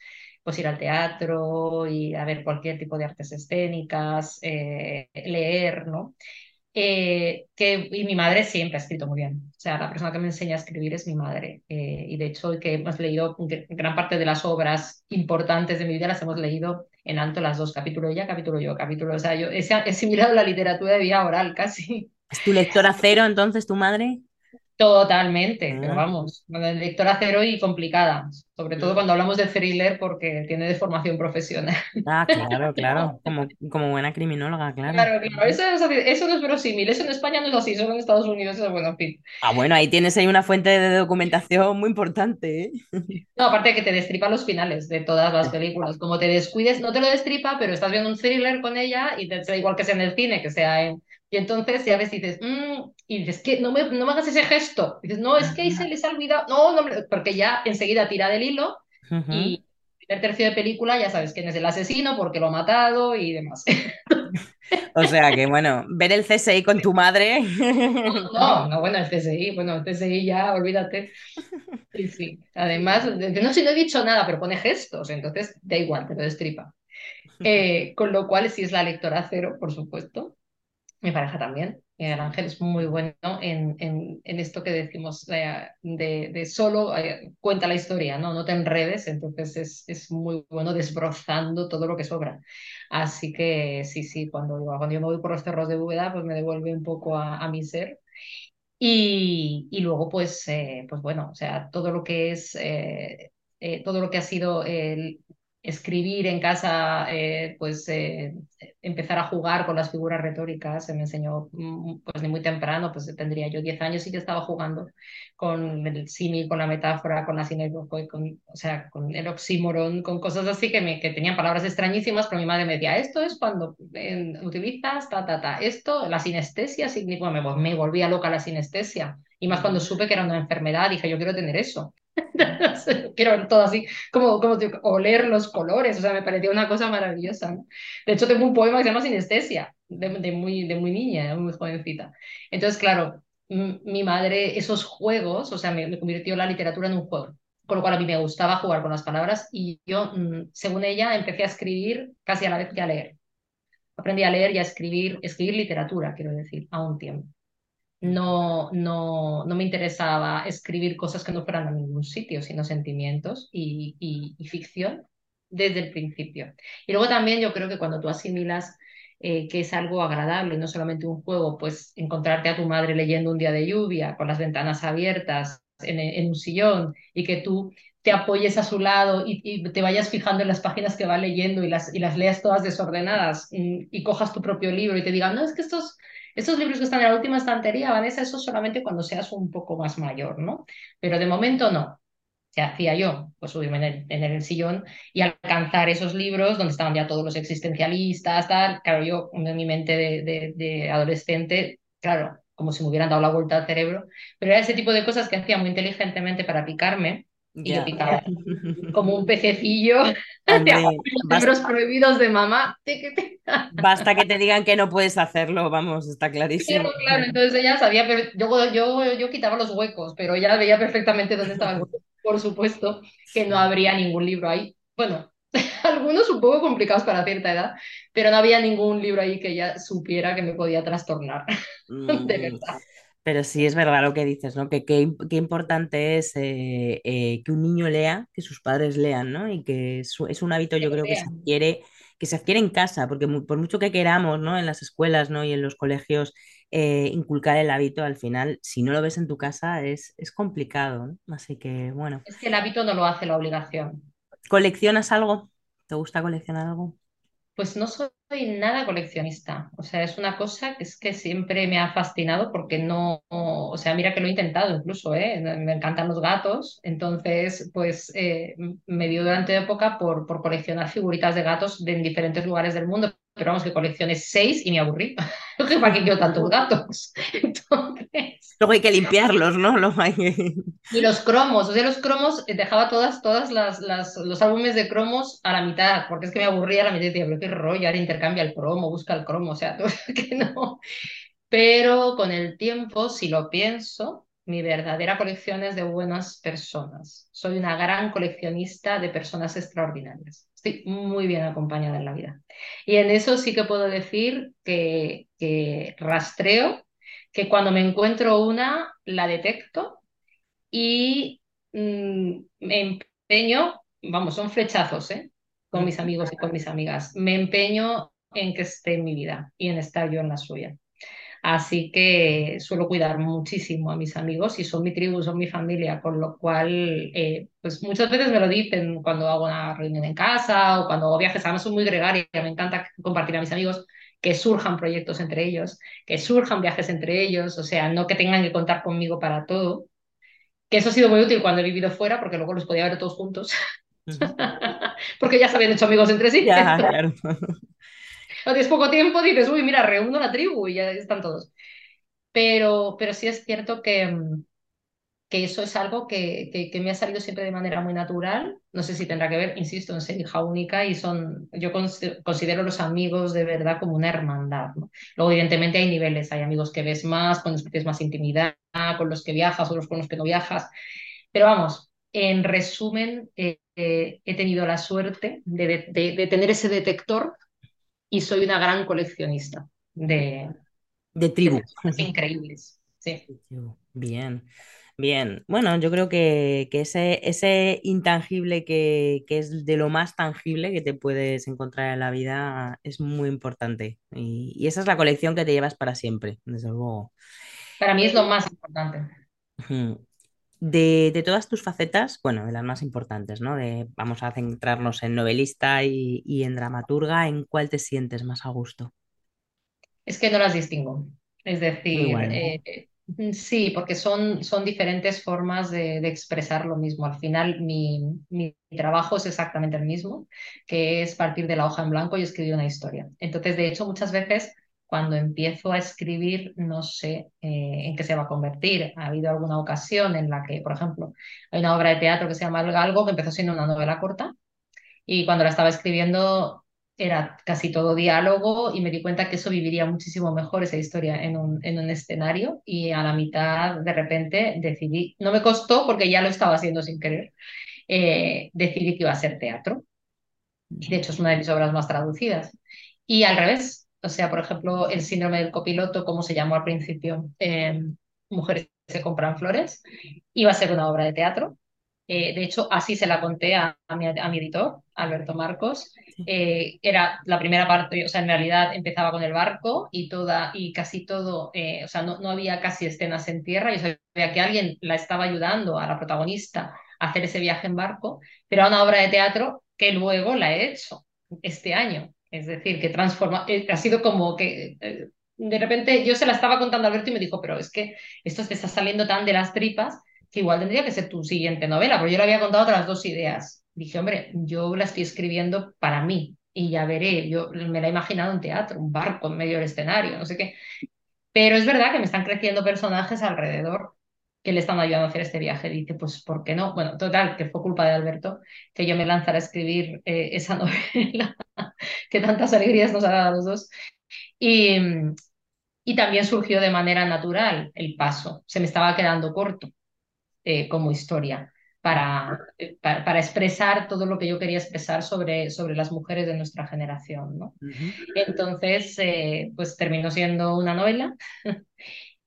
Pues ir al teatro y a ver cualquier tipo de artes escénicas, eh, leer, ¿no? Eh, que, y mi madre siempre ha escrito muy bien. O sea, la persona que me enseña a escribir es mi madre. Eh, y de hecho, que hemos leído gran parte de las obras importantes de mi vida, las hemos leído en alto las dos, capítulo ella, capítulo yo, capítulo. O sea, yo he, he la literatura de vía oral [laughs] casi. ¿Es tu lectora cero entonces, tu madre? Totalmente, pero ah. vamos, lectora cero y complicada, sobre todo cuando hablamos de thriller porque tiene de formación profesional. Ah, claro, [laughs] claro, como, como buena criminóloga, claro. Claro, claro, eso, eso no es verosímil, eso en España no es así, solo en Estados Unidos es bueno, en fin. Ah, bueno, ahí tienes ahí una fuente de documentación muy importante. ¿eh? [laughs] No, aparte de que te destripa los finales de todas las películas, como te descuides, no te lo destripa, pero estás viendo un thriller con ella y te da igual que sea en el cine, que sea en y entonces ya ves, dices, mmm, y dices, que no me, no me hagas ese gesto. Y dices, no, es que ahí se les ha olvidado. No, no, porque ya enseguida tira del hilo y el tercio de película ya sabes quién es el asesino, porque lo ha matado y demás. [laughs] O sea que, bueno, ver el CSI con tu madre. No, no, bueno, el CSI, bueno, el CSI ya, olvídate. Sí, sí. Además, no sé, no he dicho nada, pero pone gestos, entonces da igual, te lo destripa. [laughs] Eh, con lo cual, sí es la lectora cero, por supuesto mi pareja también. El Ángel es muy bueno en, en, en esto que decimos de, de, solo eh, cuenta la historia, ¿no? no te enredes, entonces es, es, muy bueno desbrozando todo lo que sobra. Así que sí, sí, cuando, cuando yo me voy por los cerros de Búveda, pues me devuelve un poco a, a mi ser. Y, y luego, pues, eh, pues bueno, o sea, todo lo que es, eh, todo lo que ha sido el, escribir en casa, eh, pues eh, empezar a jugar con las figuras retóricas, se me enseñó mm, pues de muy temprano, pues tendría yo 10 años y yo estaba jugando con el símil, con la metáfora, con la sinécdoque, con, o sea, con el oxímoron, con cosas así que, me, que tenían palabras extrañísimas, pero mi madre me decía, esto es cuando utilizas ta, ta, ta, esto, la sinestesia significa, me, me volvía loca la sinestesia, y más cuando supe que era una enfermedad, dije, yo quiero tener eso. [laughs] Quiero todo así, como, como oler los colores, o sea, me pareció una cosa maravillosa. De hecho, tengo un poema que se llama Sinestesia, de, de muy, de muy niña, muy jovencita. Entonces, claro, mi madre, esos juegos, o sea, me, convirtió la literatura en un juego, con lo cual a mí me gustaba jugar con las palabras y yo, mm, según ella, empecé a escribir casi a la vez que a leer. Aprendí a leer y a escribir, escribir literatura, quiero decir, a un tiempo no, no, no me interesaba escribir cosas que no fueran a ningún sitio, sino sentimientos y, y, ficción desde el principio. Y luego también yo creo que cuando tú asimilas eh, que es algo agradable, no solamente un juego, pues encontrarte a tu madre leyendo un día de lluvia, con las ventanas abiertas en, un sillón y que tú te apoyes a su lado y, te vayas fijando en las páginas que va leyendo y las, y las leas todas desordenadas y, y cojas tu propio libro y te digan, no, es que estos, estos libros que están en la última estantería, Vanessa, eso solamente cuando seas un poco más mayor, ¿no? Pero de momento no. ¿Qué hacía yo? Pues subirme en el, sillón y alcanzar esos libros donde estaban ya todos los existencialistas, tal. Claro, yo en mi mente de, de, adolescente, claro, como si me hubieran dado la vuelta al cerebro, pero era ese tipo de cosas que hacía muy inteligentemente para picarme y yo picaba [laughs] como un pececillo [laughs] los libros prohibidos de mamá. Basta que te digan que no puedes hacerlo, vamos, está clarísimo. Claro, claro, entonces ella sabía, pero yo, yo, yo quitaba los huecos, pero ella veía perfectamente dónde estaba el hueco por supuesto que no habría ningún libro ahí. Bueno, [laughs] algunos un poco complicados para cierta edad, pero no había ningún libro ahí que ella supiera que me podía trastornar, de mm, verdad. Pero sí es verdad lo que dices, ¿no? Que qué importante es eh, eh, que un niño lea, que sus padres lean, ¿no? Y que es, es un hábito, yo creo que se adquiere, que se adquiere en casa, porque por mucho que queramos, ¿no? En las escuelas, ¿no? Y en los colegios eh, inculcar el hábito al final, si no lo ves en tu casa, es, es complicado. Así que, bueno. Es que el hábito no lo hace la obligación. ¿Coleccionas algo? ¿Te gusta coleccionar algo? Pues no soy nada coleccionista. O sea, es una cosa que es que siempre me ha fascinado porque no, o sea, mira que lo he intentado incluso, ¿eh? Me encantan los gatos. Entonces, pues eh, me dio durante época por, por coleccionar figuritas de gatos de en diferentes lugares del mundo pero vamos, que coleccioné seis y me aburrí. [laughs] ¿Para qué quiero tantos gatos? [laughs] Entonces... Luego hay que limpiarlos, ¿no? Y los cromos, o sea, los cromos, eh, dejaba todas, todas las, las, los álbumes de cromos a la mitad, porque es que me aburría a la mitad y decía, pero qué rollo, ahora intercambia el cromo, busca el cromo, o sea, [laughs] que no. Pero con el tiempo, si lo pienso, mi verdadera colección es de buenas personas. Soy una gran coleccionista de personas extraordinarias. Estoy muy bien acompañada en la vida. Y en eso sí que puedo decir que, rastreo, que cuando me encuentro una, la detecto y mm, me empeño, vamos, son flechazos, ¿eh? Con mis amigos y con mis amigas. Me empeño en que esté en mi vida y en estar yo en la suya. Así que suelo cuidar muchísimo a mis amigos y son mi tribu, son mi familia, con lo cual, eh, pues muchas veces me lo dicen cuando hago una reunión en casa o cuando hago viajes. Además, soy muy gregaria, me encanta compartir a mis amigos que surjan proyectos entre ellos, que surjan viajes entre ellos, o sea, no que tengan que contar conmigo para todo. Que eso ha sido muy útil cuando he vivido fuera, porque luego los podía ver todos juntos. [laughs] porque ya se habían hecho amigos entre sí. Ya, [laughs] claro. Cuando tienes poco tiempo, dices, uy, mira, reúno la tribu y ya están todos. Pero, pero sí es cierto que, que eso es algo que, que, me ha salido siempre de manera muy natural. No sé si tendrá que ver, insisto, en ser hija única y son, yo considero los amigos de verdad como una hermandad. Luego, evidentemente, hay niveles, hay amigos que ves más, con los que tienes más intimidad, con los que viajas, otros con los que no viajas. Pero vamos, en resumen, eh, eh, he tenido la suerte de, de, tener ese detector y soy una gran coleccionista de, de tribu. increíbles. Sí. Bien. Bien, bueno, yo creo que, que ese, ese intangible que, que, es de lo más tangible que te puedes encontrar en la vida es muy importante. Y, y, esa es la colección que te llevas para siempre, desde luego. Para mí es lo más importante. De, todas tus facetas, bueno, de las más importantes, ¿no? De, vamos a centrarnos en novelista y, en dramaturga, ¿en cuál te sientes más a gusto? Es que no las distingo. Es decir, eh, sí, porque son, son diferentes formas de, expresar lo mismo. Al final, mi, mi, trabajo es exactamente el mismo, que es partir de la hoja en blanco y escribir una historia. Entonces, de hecho, muchas veces cuando empiezo a escribir no sé eh, en qué se va a convertir. Ha habido alguna ocasión en la que, por ejemplo, hay una obra de teatro que se llama Algo, que empezó siendo una novela corta, y cuando la estaba escribiendo era casi todo diálogo y me di cuenta que eso viviría muchísimo mejor esa historia en un, en un escenario y a la mitad de repente decidí, no me costó porque ya lo estaba haciendo sin querer, eh, decidí que iba a ser teatro. De hecho es una de mis obras más traducidas. Y al revés, o sea, por ejemplo, el síndrome del copiloto, como se llamó al principio, Mujeres se compran flores, iba a ser una obra de teatro Eh, de hecho, así se la conté a, mi, editor, Alberto Marcos. Eh, era la primera parte, o sea, en realidad empezaba con el barco y toda y casi todo, eh, o sea, no, no había casi escenas en tierra. Yo sabía que alguien la estaba ayudando a la protagonista a hacer ese viaje en barco, pero a una obra de teatro que luego la he hecho este año. Es decir, que transforma, ha sido como que de repente yo se la estaba contando a Alberto y me dijo, pero es que esto te está saliendo tan de las tripas que igual tendría que ser tu siguiente novela, pero yo le había contado otras dos ideas. Dije, hombre, yo la estoy escribiendo para mí y ya veré, yo me la he imaginado en teatro, un barco en medio del escenario, no sé qué. Pero es verdad que me están creciendo personajes alrededor que le están ayudando a hacer este viaje. Dice, pues, ¿por qué no? Bueno, total, que fue culpa de Alberto que yo me lanzara a escribir eh, esa [laughs] novela que tantas alegrías nos ha dado a los dos. Y, y también surgió de manera natural el paso. Se me estaba quedando corto. Eh, como historia para, para, para, expresar todo lo que yo quería expresar sobre, sobre las mujeres de nuestra generación. ¿no? Entonces, eh, pues terminó siendo una novela [laughs]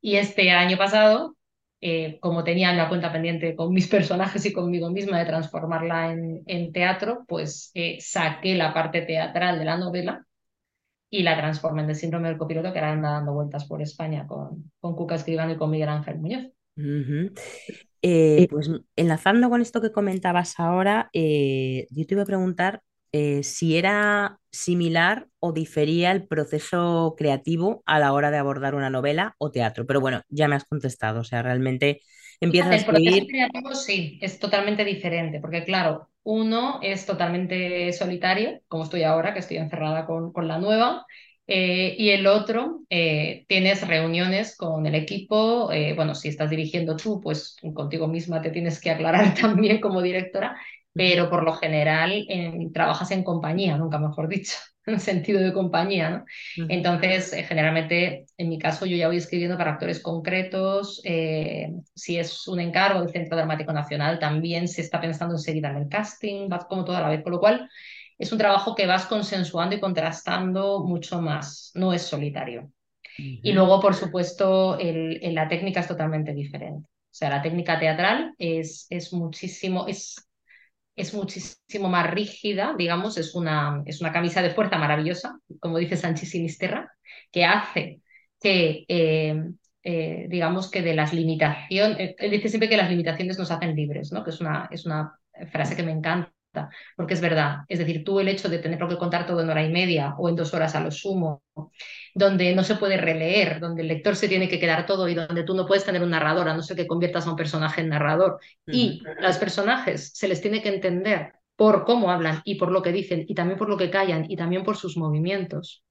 y este año pasado, como tenía una cuenta pendiente con mis [laughs] personajes y conmigo misma de transformarla en, en teatro, pues saqué la parte teatral de la novela y la transformé en el síndrome del copiloto que ahora anda dando vueltas por España con, con Cuca Escribano y con Miguel Ángel Muñoz. Eh, pues enlazando con esto que comentabas ahora, eh, yo te iba a preguntar eh, si era similar o difería el proceso creativo a la hora de abordar una novela o teatro. Pero bueno, ya me has contestado, o sea, realmente empiezas a escribir... El proceso creativo sí, es totalmente diferente, porque claro, uno es totalmente solitario, como estoy ahora, que estoy encerrada con, con la nueva, eh, y el otro, eh, tienes reuniones con el equipo, eh, bueno, si estás dirigiendo tú, pues contigo misma te tienes que aclarar [laughs] también como directora, pero por lo general trabajas en compañía, nunca mejor dicho, [laughs] en sentido de compañía, ¿no? Entonces, generalmente, en mi caso, yo ya voy escribiendo para actores concretos, si es un encargo del Centro Dramático Nacional, también se está pensando enseguida en el casting, va como toda la vez, con lo cual es un trabajo que vas consensuando y contrastando mucho más, no es solitario. Y luego, por supuesto, el, la técnica es totalmente diferente. O sea, la técnica teatral es, es muchísimo, es, es muchísimo más rígida, digamos, es una, es una camisa de fuerza maravillosa, como dice Sánchez Sinisterra, que hace que, eh, eh, digamos, que de las limitaciones, él dice siempre que las limitaciones nos hacen libres, ¿no? que es una, es una frase que me encanta porque es verdad. Es decir, tú el hecho de tenerlo que contar todo en hora y media o en dos horas a lo sumo, donde no se puede releer, donde el lector se tiene que quedar todo y donde tú no puedes tener un narrador, a no ser que conviertas a un personaje en narrador. Y los personajes se les tiene que entender por cómo hablan y por lo que dicen y también por lo que callan y también por sus movimientos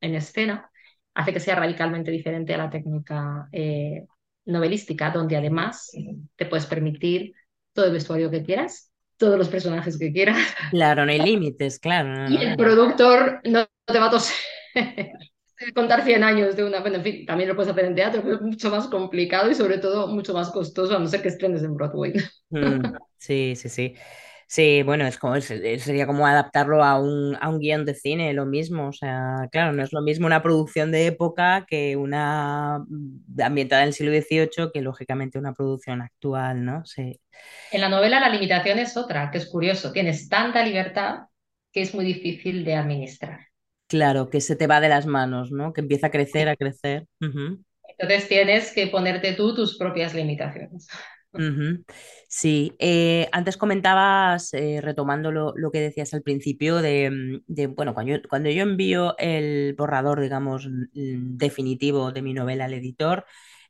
en escena, hace que sea radicalmente diferente a la técnica eh, novelística, donde además te puedes permitir todo el vestuario que quieras todos los personajes que quieras. Claro, no hay límites, claro. y el productor no te va a toser. [laughs] Contar 100 años de una. Bueno, en fin, también lo puedes hacer en teatro, pero es mucho más complicado y sobre todo mucho más costoso, a no ser que estrenes en Broadway. Mm, sí, sí, sí. Sí, bueno, es como, sería como adaptarlo a un, a un guion de cine, lo mismo. O sea, claro, no es lo mismo una producción de época que una mm, ambientada en el siglo XVIII que lógicamente una producción actual, ¿no? Sí. En la novela la limitación es otra, que es curioso. Tienes tanta libertad que es muy difícil de administrar. Claro, que se te va de las manos, ¿no? Que empieza a crecer, a crecer. Entonces tienes que ponerte tú tus propias limitaciones. Sí, eh, antes comentabas, eh, retomando lo, que decías al principio, de, mm, bueno, cuando yo, cuando yo envío el borrador, digamos, definitivo de mi novela al editor,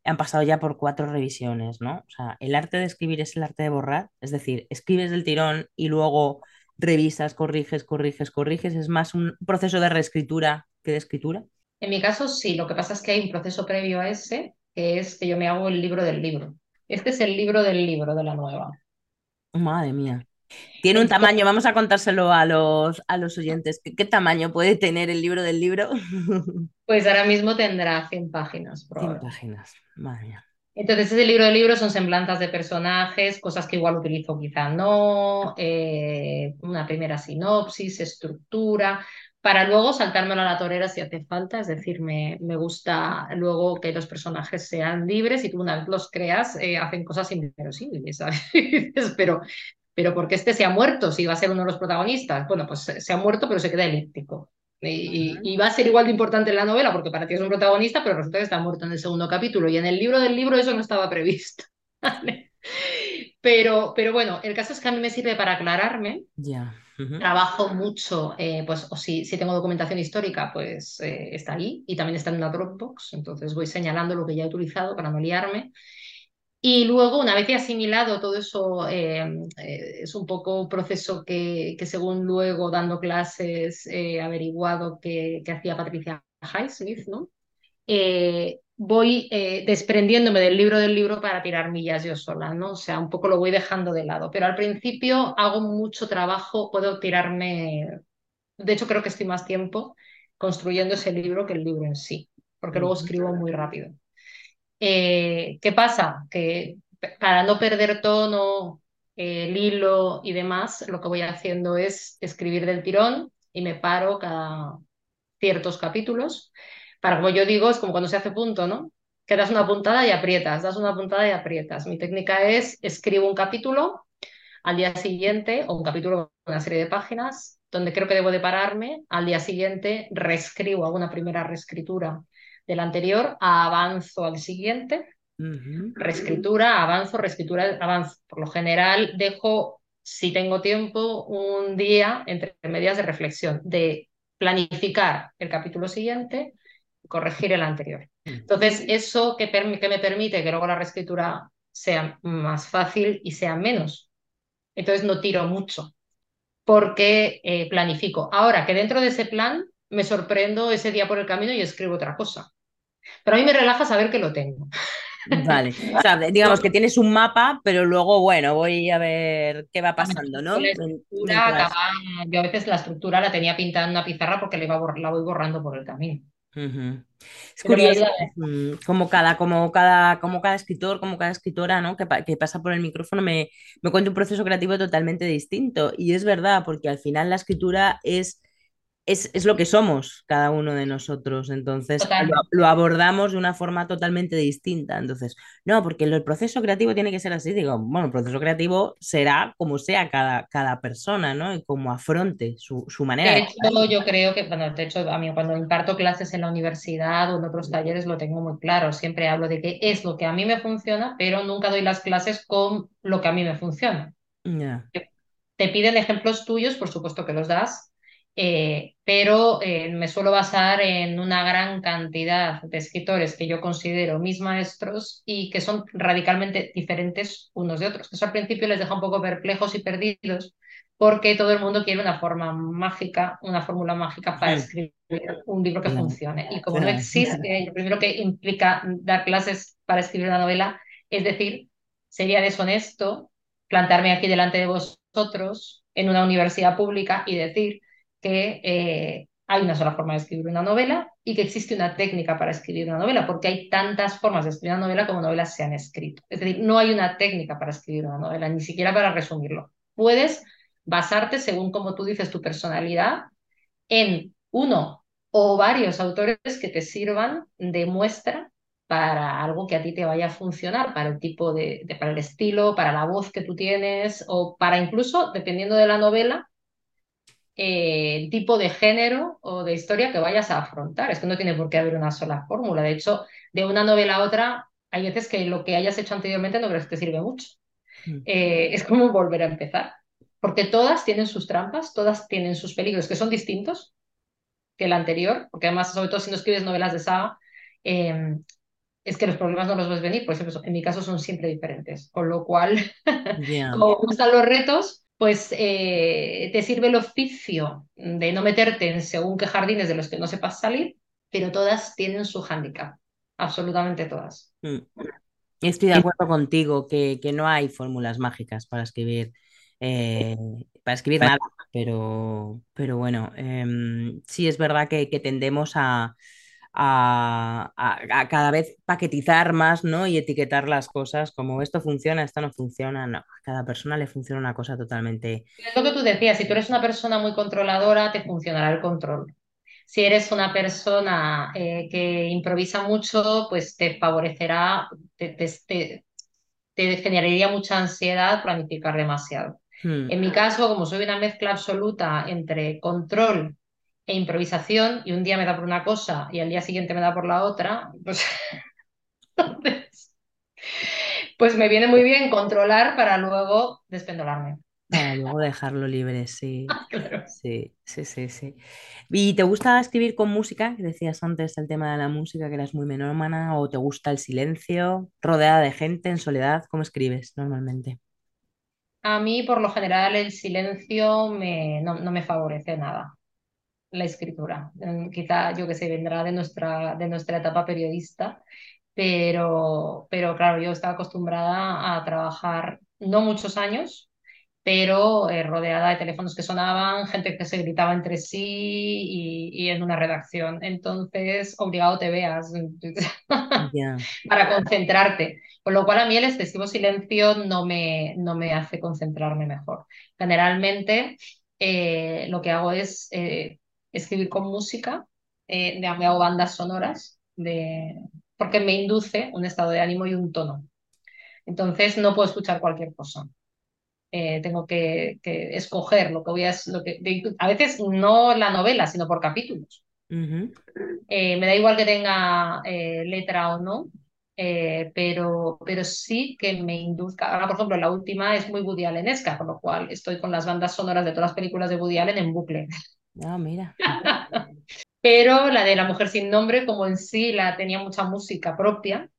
han pasado ya por cuatro revisiones, ¿no? O sea, el arte de escribir es el arte de borrar, es decir, escribes del tirón y luego revisas, corriges, corriges, corriges, es más un proceso de reescritura que de escritura. En mi caso, sí, lo que pasa es que hay un proceso previo a ese, que es que yo me hago el libro del libro. Este es el libro del libro de la nueva. Madre mía. Tiene un tamaño, vamos a contárselo a los, a los oyentes. ¿Qué, tamaño puede tener el libro del libro? [laughs] Pues ahora mismo tendrá 100 páginas. 100 páginas, madre mía. Entonces, ese libro del libro son semblanzas de personajes, cosas que igual utilizo, quizá no, eh, una primera sinopsis, estructura, para luego saltármelo a la torera si hace falta, es decir, me, me gusta luego que los personajes sean libres y tú una vez los creas eh, hacen cosas inverosímiles, [laughs] ¿sabes? pero, pero porque este se ha muerto, si va a ser uno de los protagonistas, bueno, pues se ha muerto pero se queda elíptico. Y, y, va a ser igual de importante en la novela porque para ti es un protagonista, pero resulta que está muerto en el segundo capítulo y en el libro del libro eso no estaba previsto. [laughs] Pero, pero bueno, el caso es que a mí me sirve para aclararme. Ya. Trabajo mucho, eh, pues o si, si, tengo documentación histórica, pues eh, está ahí y también está en una Dropbox, entonces voy señalando lo que ya he utilizado para no liarme. Y luego, una vez he asimilado todo eso, eh, es un poco un proceso que, que, según luego dando clases he averiguado que, que hacía Patricia Highsmith, ¿no? Voy eh, desprendiéndome del libro del libro para tirar millas yo sola, ¿no? O sea, un poco lo voy dejando de lado. Pero al principio hago mucho trabajo, puedo tirarme, de hecho creo que estoy más tiempo construyendo ese libro que el libro en sí, porque luego escribo muy rápido. Eh, ¿Qué pasa? Que para no perder tono, el hilo y demás, lo que voy haciendo es escribir del tirón y me paro cada ciertos capítulos para, como yo digo, es como cuando se hace punto, ¿no? Que das una puntada y aprietas, das una puntada y aprietas. Mi técnica es escribo un capítulo al día siguiente, o un capítulo con una serie de páginas, donde creo que debo de pararme, al día siguiente reescribo, hago una primera reescritura del anterior, avanzo al siguiente, reescritura, avanzo, reescritura, avanzo. Por lo general dejo, si tengo tiempo, un día entre medias de reflexión, de planificar el capítulo siguiente, corregir el anterior. Mm. Entonces, eso que, que me permite que luego la reescritura sea más fácil y sea menos. Entonces, no tiro mucho porque eh, planifico. Ahora que dentro de ese plan me sorprendo ese día por el camino y escribo otra cosa. Pero a mí me relaja saber que lo tengo. Vale, o sea, digamos que tienes un mapa, pero luego, bueno, voy a ver qué va pasando, ¿no? yo a veces la estructura la tenía pintada en una pizarra porque la, iba la voy borrando por el camino. Es curioso como cada, como, cada, como cada escritor, como cada escritora ¿no? que, que pasa por el micrófono me, me cuenta un proceso creativo totalmente distinto. Y es verdad, porque al final la escritura es es, lo que somos cada uno de nosotros. Entonces lo, abordamos de una forma totalmente distinta. Entonces, no, porque el, proceso creativo tiene que ser así. Digo, bueno, el proceso creativo será como sea cada, cada persona, ¿no? Y como afronte su, manera. De hecho, yo creo que, bueno, de hecho, a mí cuando imparto clases en la universidad o en otros talleres lo tengo muy claro. Siempre hablo de que es lo que a mí me funciona, pero nunca doy las clases con lo que a mí me funciona. Te piden ejemplos tuyos, por supuesto que los das, eh, pero eh, me suelo basar en una gran cantidad de escritores que yo considero mis maestros y que son radicalmente diferentes unos de otros. Eso al principio les deja un poco perplejos y perdidos porque todo el mundo quiere una forma mágica, una fórmula mágica para escribir un libro que funcione. Y como no existe, lo primero que implica dar clases para escribir una novela, es decir, sería deshonesto plantarme aquí delante de vosotros en una universidad pública y decir que eh, hay una sola forma de escribir una novela y que existe una técnica para escribir una novela, porque hay tantas formas de escribir una novela como novelas se han escrito. Es decir, no hay una técnica para escribir una novela, ni siquiera para resumirlo. Puedes basarte, según como tú dices, tu personalidad, en uno o varios autores que te sirvan de muestra para algo que a ti te vaya a funcionar, para el tipo de, de, para el estilo, para la voz que tú tienes, o para incluso, dependiendo de la novela, el tipo de género o de historia que vayas a afrontar. Es que no tiene por qué haber una sola fórmula. De hecho, de una novela a otra, hay veces que lo que hayas hecho anteriormente no crees que te sirve mucho. Mm. Eh, es como volver a empezar. Porque todas tienen sus trampas, todas tienen sus peligros, que son distintos que el anterior, porque además, sobre todo si no escribes novelas de saga, em, es que los problemas no los ves venir, por ejemplo, en mi caso son siempre diferentes, con lo cual, [laughs] como gustan los retos, pues eh, te sirve el oficio de no meterte en según qué jardines de los que no sepas salir, pero todas tienen su hándicap, absolutamente todas. Mm. Estoy de acuerdo contigo que, que, no hay fórmulas mágicas para escribir, eh, para escribir nada, pero, pero bueno, em, sí es verdad que, tendemos a, a, a, cada vez paquetizar más, ¿no? Y etiquetar las cosas como esto funciona, esto no funciona. No, a cada persona le funciona una cosa totalmente. Es lo que tú decías, si tú eres una persona muy controladora, te funcionará el control. Si eres una persona eh, que improvisa mucho, pues te favorecerá, te, te, te generaría mucha ansiedad planificar demasiado. Hmm. En mi caso, como soy una mezcla absoluta entre control e improvisación, y un día me da por una cosa y al día siguiente me da por la otra, pues, [laughs] pues me viene muy bien controlar para luego despendolarme. Para luego dejarlo libre, sí. [laughs] Sí, sí, sí, sí. ¿Y te gusta escribir con música? Decías antes el tema de la música, que eras muy menómana, o te gusta el silencio, rodeada de gente, en soledad, ¿cómo escribes normalmente? A mí, por lo general, el silencio me, no, me favorece nada la escritura. Mm, quizá, yo que sé, vendrá de nuestra, de nuestra etapa periodista, pero, pero claro, yo estaba acostumbrada a trabajar no muchos años, pero eh, rodeada de teléfonos que sonaban, gente que se gritaba entre sí y, en una redacción. Entonces, obligado te veas [laughs] para concentrarte. Con lo cual a mí el excesivo silencio no me, no me hace concentrarme mejor. Generalmente eh, lo que hago es eh, escribir con música, me hago bandas sonoras, de, porque me induce un estado de ánimo y un tono. Entonces no puedo escuchar cualquier cosa. Eh, tengo que, escoger lo que voy a... Lo que, a veces no la novela, sino por capítulos. Eh, me da igual que tenga eh, letra o no, pero, pero sí que me induzca. Ahora, por ejemplo, la última es muy Woody Allenesca, con lo cual estoy con las bandas sonoras de todas las películas de Woody Allen en bucle. Ah, mira. pero la de La Mujer sin Nombre, como en sí la tenía mucha música propia,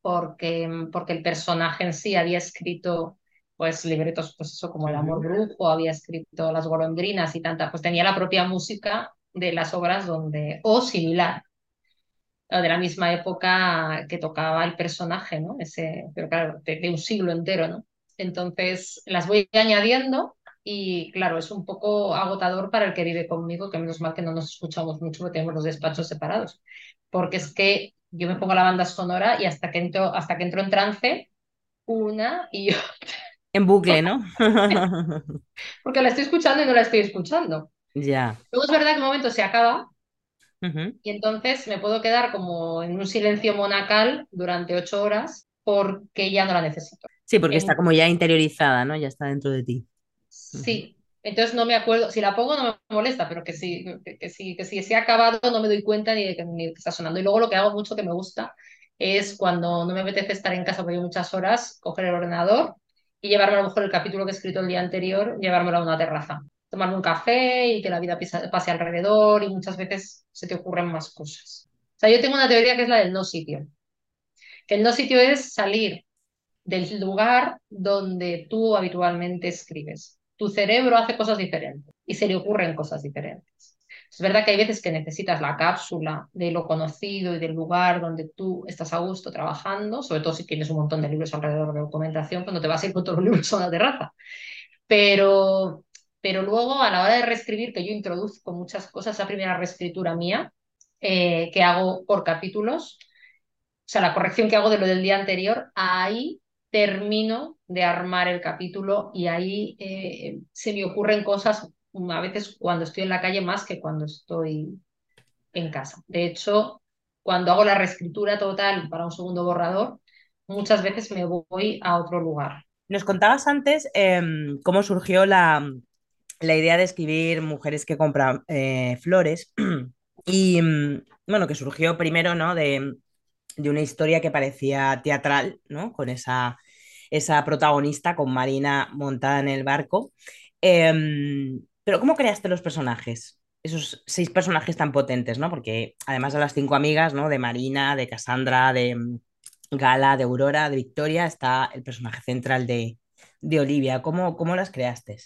porque, porque el personaje en sí había escrito pues libretos, pues eso, como El amor brujo, había escrito Las golondrinas y tantas, pues tenía la propia música de las obras donde, o similar, de la misma época que tocaba el personaje, ¿no? Ese, pero claro, de, un siglo entero, ¿no? Entonces las voy añadiendo y claro, es un poco agotador para el que vive conmigo, que menos mal que no nos escuchamos mucho porque tenemos los despachos separados, porque es que yo me pongo la banda sonora y hasta que entro, hasta que entro en trance, una y [laughs] otra en bucle, ¿no? [laughs] Porque la estoy escuchando y no la estoy escuchando. Ya. Luego es verdad que un momento se acaba y entonces me puedo quedar como en un silencio monacal durante ocho horas porque ya no la necesito. Sí, porque está como ya interiorizada, ¿no? Ya está dentro de ti. Sí, entonces no me acuerdo, si la pongo no me molesta, pero que si, que, si, que si se ha acabado no me doy cuenta ni de que, ni de que está sonando. Y luego lo que hago mucho que me gusta es cuando no me apetece estar en casa hay muchas horas, coger el ordenador y llevarme a lo mejor el capítulo que he escrito el día anterior, llevármelo a una terraza, tomarme un café y que la vida pase alrededor y muchas veces se te ocurren más cosas. O sea, yo tengo una teoría que es la del no sitio, que el no sitio es salir del lugar donde tú habitualmente escribes. Tu cerebro hace cosas diferentes y se le ocurren cosas diferentes. Es verdad que hay veces que necesitas la cápsula de lo conocido y del lugar donde tú estás a gusto trabajando, sobre todo si tienes un montón de libros alrededor de documentación, cuando te vas a ir con todos los libros a la terraza. Pero, pero luego a la hora de reescribir, que yo introduzco muchas cosas, esa primera reescritura mía, eh, que hago por capítulos, o sea, la corrección que hago de lo del día anterior, ahí termino de armar el capítulo y ahí eh, se me ocurren cosas a veces cuando estoy en la calle más que cuando estoy en casa. De hecho, cuando hago la reescritura total para un segundo borrador, muchas veces me voy a otro lugar. Nos contabas antes em, cómo surgió la, idea de escribir Mujeres que compran eh, flores [clears throat] y mm, bueno, que surgió primero ¿no? de, de, una historia que parecía teatral, ¿no? con esa, esa protagonista, con Marina montada en el barco. Em, pero ¿cómo creaste los personajes? Esos seis personajes tan potentes, ¿no? Porque además de las cinco amigas, ¿no? De Marina, de Cassandra, de mm, Gala, de Aurora, de Victoria, está el personaje central de, Olivia. ¿Cómo, ¿Cómo, las creaste?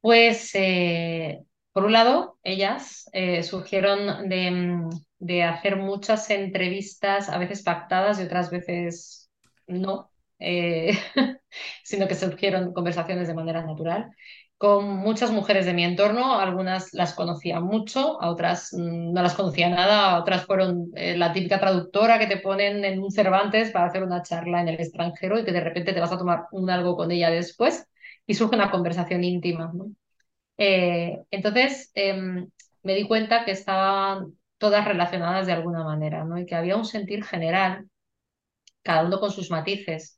Pues, eh, por un lado, ellas eh, surgieron de, mm, de hacer muchas entrevistas, a veces pactadas y otras veces no, eh, [laughs] sino que surgieron conversaciones de manera natural con muchas mujeres de mi entorno, algunas las conocía mucho, a otras mm, no las conocía nada, a otras fueron eh, la típica traductora que te ponen en un Cervantes para hacer una charla en el extranjero y que de repente te vas a tomar un algo con ella después y surge una conversación íntima. Eh, entonces em, me di cuenta que estaban todas relacionadas de alguna manera y que había un sentir general, cada uno con sus matices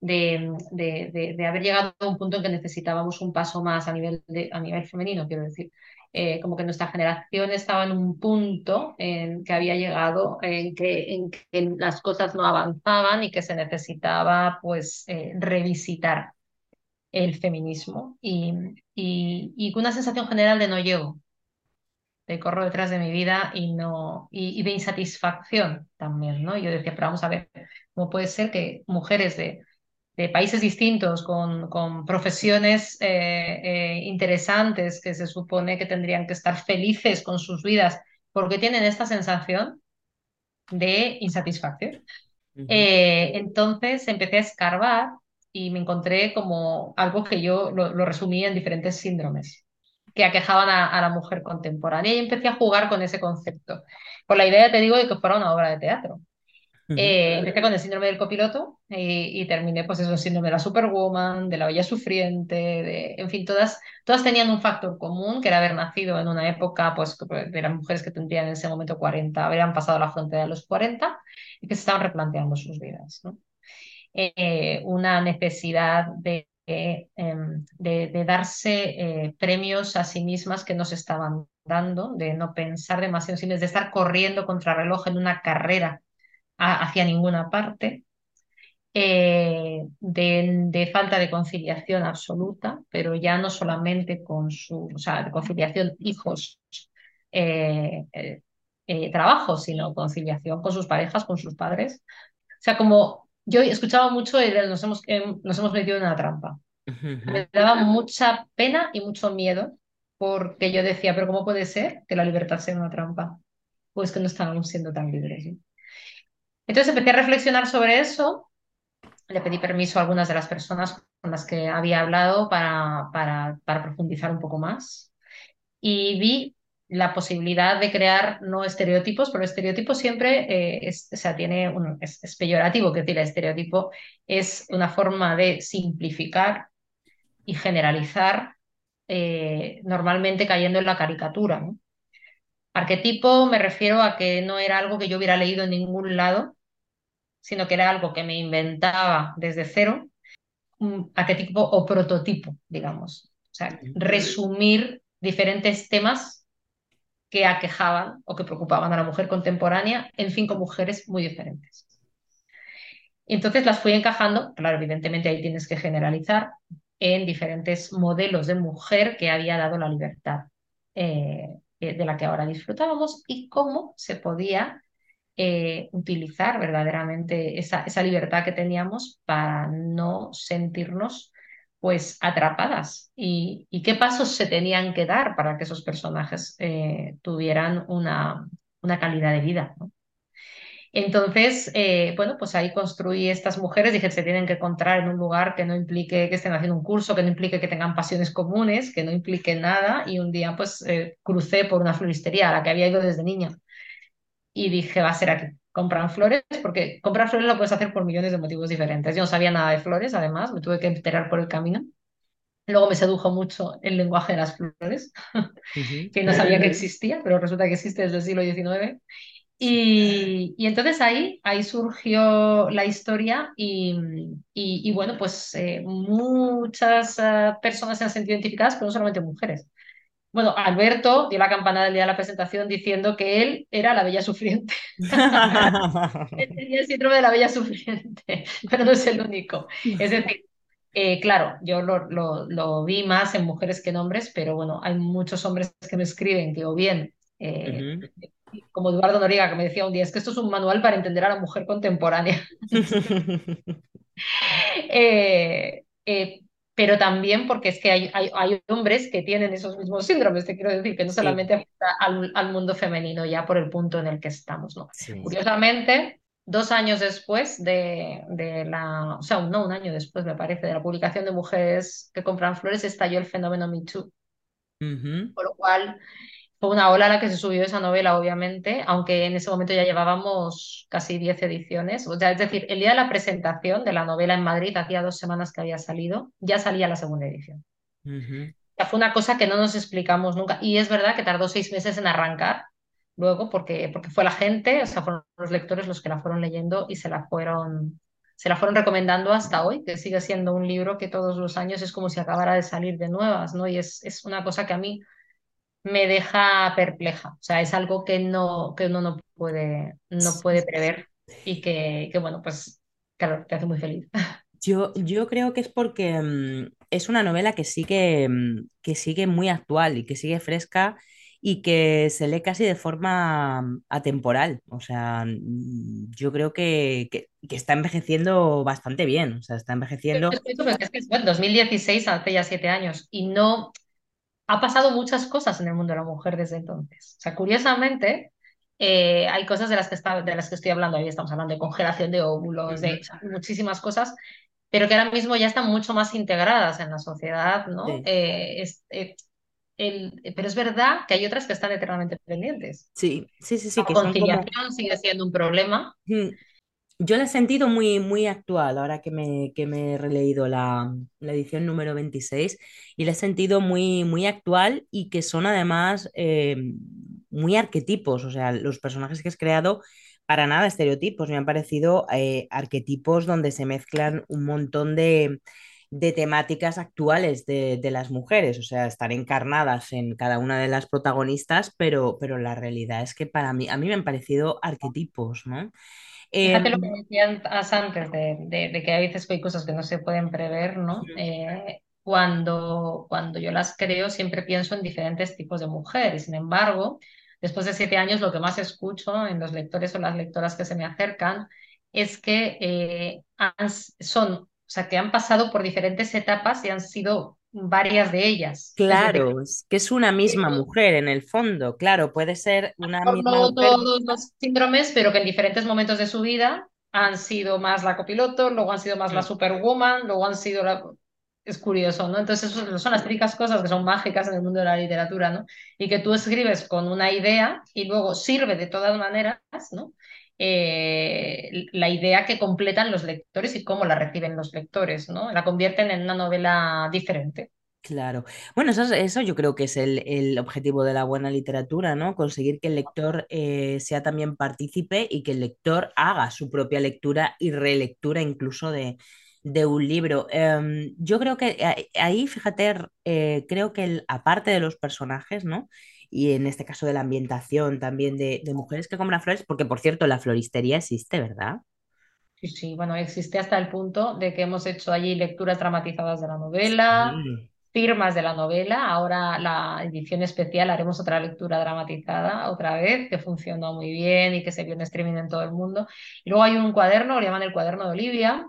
de, de, haber llegado a un punto en que necesitábamos un paso más a nivel, a nivel femenino, quiero decir. Eh, como que nuestra generación estaba en un punto en que había llegado, en que, en que las cosas no avanzaban y que se necesitaba pues eh, revisitar el feminismo y, y, y, una sensación general de no llego, de corro detrás de mi vida y, no, y de insatisfacción también, ¿no? Yo decía, pero vamos a ver, ¿cómo puede ser que mujeres de de países distintos, con, con profesiones eh, eh, interesantes que se supone que tendrían que estar felices con sus vidas, porque tienen esta sensación de insatisfacción. Eh, entonces empecé a escarbar y me encontré como algo que yo lo, lo resumí en diferentes síndromes que aquejaban a, a, la mujer contemporánea y empecé a jugar con ese concepto, con la idea, te digo, de que fuera una obra de teatro. Eh, empecé con el síndrome del copiloto y, terminé, pues eso, el síndrome de la superwoman, de la bella sufriente, de, en fin, todas, todas tenían un factor común, que era haber nacido en una época, pues, de las mujeres que tendrían en ese momento 40, habrían pasado la frontera de los 40 y que se estaban replanteando sus vidas. ¿no? Eh, una necesidad de, em, de, de, darse eh, premios a sí mismas que no se estaban dando, de no pensar demasiado, sino de estar corriendo contra reloj en una carrera hacia ninguna parte, eh, de, falta de conciliación absoluta, pero ya no solamente con su, o sea, de conciliación hijos, eh, eh, trabajo, sino conciliación con sus parejas, con sus padres. O sea, como yo escuchaba mucho, nos hemos, nos hemos metido en una trampa. Me daba mucha pena y mucho miedo porque yo decía, pero ¿cómo puede ser que la libertad sea una trampa? Pues que no estábamos siendo tan libres. Entonces empecé a reflexionar sobre eso, le pedí permiso a algunas de las personas con las que había hablado para, profundizar un poco más y vi la posibilidad de crear no estereotipos, pero estereotipo siempre eh, es, o sea, tiene un, es, peyorativo, que el estereotipo es una forma de simplificar y generalizar, eh, normalmente cayendo en la caricatura. Arquetipo me refiero a que no era algo que yo hubiera leído en ningún lado, sino que era algo que me inventaba desde cero, un arquetipo o prototipo, digamos. O sea, resumir diferentes temas que aquejaban o que preocupaban a la mujer contemporánea en cinco mujeres muy diferentes. Entonces las fui encajando, claro, evidentemente ahí tienes que generalizar, en diferentes modelos de mujer que había dado la libertad eh, eh, de la que ahora disfrutábamos y cómo se podía eh, utilizar verdaderamente esa, esa, libertad que teníamos para no sentirnos pues atrapadas y, y, qué pasos se tenían que dar para que esos personajes eh, tuvieran una, una, calidad de vida. Entonces, eh, bueno, pues ahí construí estas mujeres, dije, se tienen que encontrar en un lugar que no implique que estén haciendo un curso, que no implique que tengan pasiones comunes, que no implique nada. Y un día, pues, crucé por una floristería a la que había ido desde niña y dije, va a ser aquí. Compran flores, porque comprar flores lo puedes hacer por millones de motivos diferentes. Yo no sabía nada de flores, además, me tuve que enterar por el camino. Luego me sedujo mucho el lenguaje de las flores, [laughs] que no sabía que [laughs] existía, pero resulta que existe desde el siglo XIX. Y, y entonces ahí, ahí surgió la historia y, y, bueno, pues eh, muchas uh, personas se han sentido identificadas, pero no solamente mujeres. Bueno, Alberto dio la campanada el día de la presentación diciendo que él era la bella sufriente. [laughs] él tenía el síndrome de la bella sufriente, pero no es el único. Es decir, eh, claro, yo lo, lo, lo, vi más en mujeres que en hombres, pero bueno, hay muchos hombres que me escriben que o bien, eh, como Eduardo Noriega, que me decía un día, es que esto es un manual para entender a la mujer contemporánea. [laughs] [laughs] eh, eh pero también porque es que hay, hay, hay, hombres que tienen esos mismos síndromes, te quiero decir, que no solamente afecta al, al, mundo femenino ya por el punto en el que estamos. ¿no? Sí. Curiosamente, dos años después de, de, la, o sea, no un año después, me parece, de la publicación de Mujeres que compran flores, estalló el fenómeno Me Too. Por lo cual fue una ola a la que se subió esa novela, obviamente, aunque en ese momento ya llevábamos casi 10 ediciones. O sea, es decir, el día de la presentación de la novela en Madrid, hacía dos semanas que había salido, ya salía la segunda edición. fue una cosa que no nos explicamos nunca. Y es verdad que tardó seis meses en arrancar, luego, porque, porque fue la gente, o sea, fueron los lectores los que la fueron leyendo y se la fueron, se la fueron recomendando hasta hoy, que sigue siendo un libro que todos los años es como si acabara de salir de nuevas, ¿no? Y es, es una cosa que a mí me deja perpleja, o sea, es algo que, no, que uno no puede, no puede prever y que, que, bueno, pues, claro, te hace muy feliz. [laughs] Yo, yo creo que es porque mm, es una novela que sigue, mm, que sigue muy actual y que sigue fresca y que se lee casi de forma mm, atemporal. O sea, mm, yo creo que, que, está envejeciendo bastante bien. O sea, está envejeciendo. Es que es 2016, hace ya siete años, y no ha pasado muchas cosas en el mundo de la mujer desde entonces. O sea, curiosamente, eh, hay cosas de las, que está, de las que estoy hablando, ahí estamos hablando de congelación de óvulos, de muchísimas cosas, pero que ahora mismo ya están mucho más integradas en la sociedad, ¿no? Eh, eh, pero es verdad que hay otras que están eternamente pendientes. Sí, sí, sí, sí. La conciliación sigue siendo un problema. Yo la he sentido muy, muy actual ahora que me, que me he releído la, la, edición número 26 y la he sentido muy, muy actual y que son además eh, muy arquetipos, o sea, los personajes que has creado para nada estereotipos, me han parecido eh, arquetipos donde se mezclan un montón de, de temáticas actuales de, de, las mujeres, o sea, están encarnadas en cada una de las protagonistas, pero, pero la realidad es que para mí, a mí me han parecido arquetipos, ¿no? Fíjate lo que em, decías antes de, de, de, que a veces hay cosas que no se pueden prever, ¿no? Eh, cuando, cuando yo las creo siempre pienso en diferentes tipos de mujeres, sin embargo, después de siete años lo que más escucho en los lectores o las lectoras que se me acercan es que eh, son o sea, que han pasado por diferentes etapas y han sido varias de ellas. Claro, es que es una misma mujer en el fondo, claro, puede ser una misma no todos los síndromes, pero que en diferentes momentos de su vida han sido más la copiloto, luego han sido más la mm. superwoman, luego han sido la... Es curioso, ¿no? Entonces, eso son las típicas cosas que son mágicas en el mundo de la literatura, ¿no? Y que tú escribes con una idea y luego sirve de todas maneras, ¿no? Eh, la idea que completan los lectores y cómo la reciben los lectores, ¿no? La convierten en una novela diferente. Claro. Bueno, eso, eso yo creo que es el, el, objetivo de la buena literatura, ¿no? Conseguir que el lector eh, sea también partícipe y que el lector haga su propia lectura y relectura incluso de, de un libro. Eh, yo creo que eh, ahí, fíjate, creo que el, aparte de los personajes, ¿no? Y en este caso de la ambientación también de, mujeres que compran flores, porque por cierto la floristería existe, ¿verdad? Sí, sí, bueno, existe hasta el punto de que hemos hecho allí lecturas dramatizadas de la novela, firmas de la novela, ahora la edición especial haremos otra lectura dramatizada otra vez, que funcionó muy bien y que se vio en streaming en todo el mundo. Y luego hay un cuaderno, lo llaman el cuaderno de Olivia,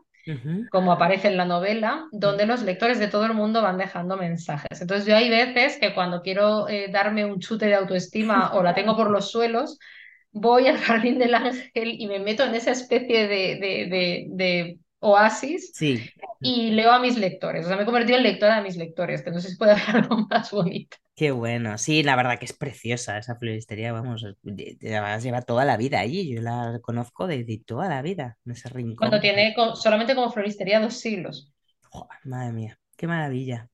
como aparece en la novela, donde los lectores de todo el mundo van dejando mensajes. Entonces yo hay veces que cuando quiero eh, darme un chute de autoestima o la tengo por los suelos, voy al [laughs] Jardín del Ángel y me meto en esa especie de, de, de, oasis y leo a mis lectores. O sea, me he convertido en lectora de mis lectores, que no sé si puede [laughs] haber algo más bonito. Qué bueno, sí, la verdad que es preciosa esa floristería, vamos, lleva toda la vida allí, yo la conozco desde toda la vida, en ese rincón. Cuando tiene solamente como floristería dos siglos. madre mía, qué maravilla,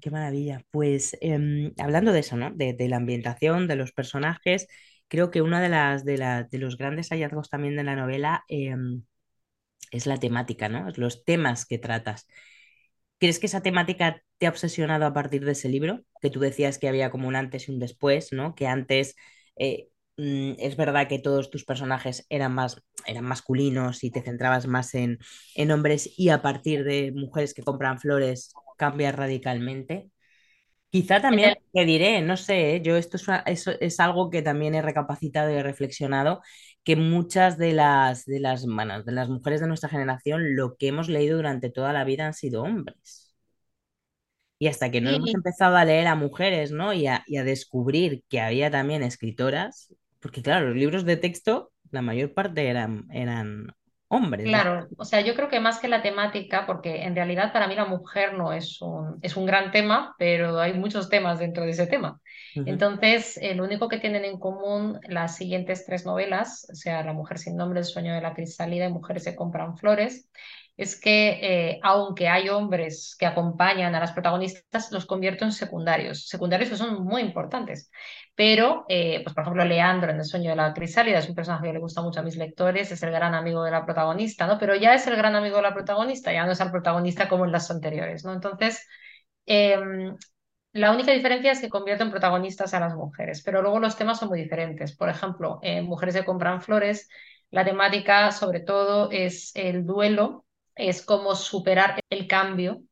qué maravilla. Pues em, hablando de eso, ¿no? De, la ambientación, de los personajes, creo que uno de, las, de, de los grandes hallazgos también de la novela em, es la temática, ¿no? Los temas que tratas. ¿Crees que esa temática te ha obsesionado a partir de ese libro? Que tú decías que había como un antes y un después, ¿no? Que antes eh, mm, es verdad que todos tus personajes eran más eran masculinos y te centrabas más en, en hombres y a partir de mujeres que compran flores cambias radicalmente. Quizá también te diré, no sé, ¿eh? yo esto es, es, algo que también he recapacitado y he reflexionado, que muchas de las, de las, de las mujeres de nuestra generación lo que hemos leído durante toda la vida han sido hombres. Y hasta que no hemos empezado a leer a mujeres, ¿no? Y a, y a descubrir que había también escritoras, porque claro, los libros de texto la mayor parte eran, eran hombres. Claro, o sea, yo creo que más que la temática, porque en realidad para mí la mujer no es un, es un gran tema, pero hay muchos temas dentro de ese tema. Entonces, eh, lo único que tienen en común las siguientes tres novelas, o sea, La mujer sin nombre, El sueño de la crisálida y Mujeres se compran flores, es que eh, aunque hay hombres que acompañan a las protagonistas, los convierto en secundarios, secundarios que son muy importantes. Pero, eh, pues por ejemplo, Leandro en El sueño de la crisálida es un personaje que le gusta mucho a mis lectores, es el gran amigo de la protagonista, ¿no? Pero ya es el gran amigo de la protagonista, ya no es el protagonista como en las anteriores, ¿no? Entonces, em, la única diferencia es que convierto en protagonistas a las mujeres, pero luego los temas son muy diferentes. Por ejemplo, en Mujeres que compran flores, la temática sobre todo es el duelo es como superar el cambio,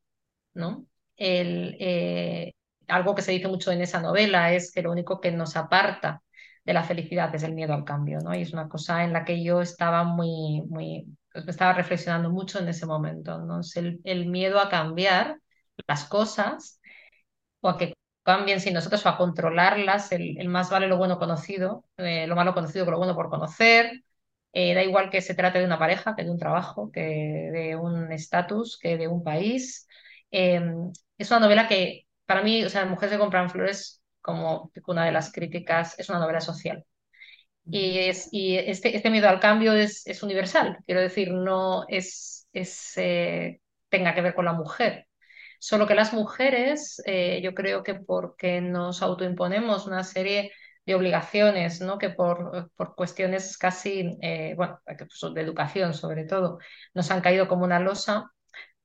¿no? El, eh, algo que se dice mucho en esa novela es que lo único que nos aparta de la felicidad es el miedo al cambio, ¿no? Y es una cosa en la que yo estaba muy, muy, pues estaba reflexionando mucho en ese momento, ¿no? el, el, miedo a cambiar las cosas o a que cambien sin nosotros o a controlarlas, el, el más vale lo bueno conocido, eh, lo malo conocido que lo bueno por conocer, eh, da igual que se trate de una pareja, que de un trabajo, que de un estatus, que de un país. Em, es una novela que, para mí, o sea, Mujeres que compran flores, como una de las críticas, es una novela social. Y, es, y este, este miedo al cambio es, es universal, quiero decir, no es, es eh, tenga que ver con la mujer. Solo que las mujeres, eh, yo creo que porque nos autoimponemos una serie de obligaciones, ¿no? que por, por cuestiones casi, eh, bueno, pues, de educación sobre todo, nos han caído como una losa,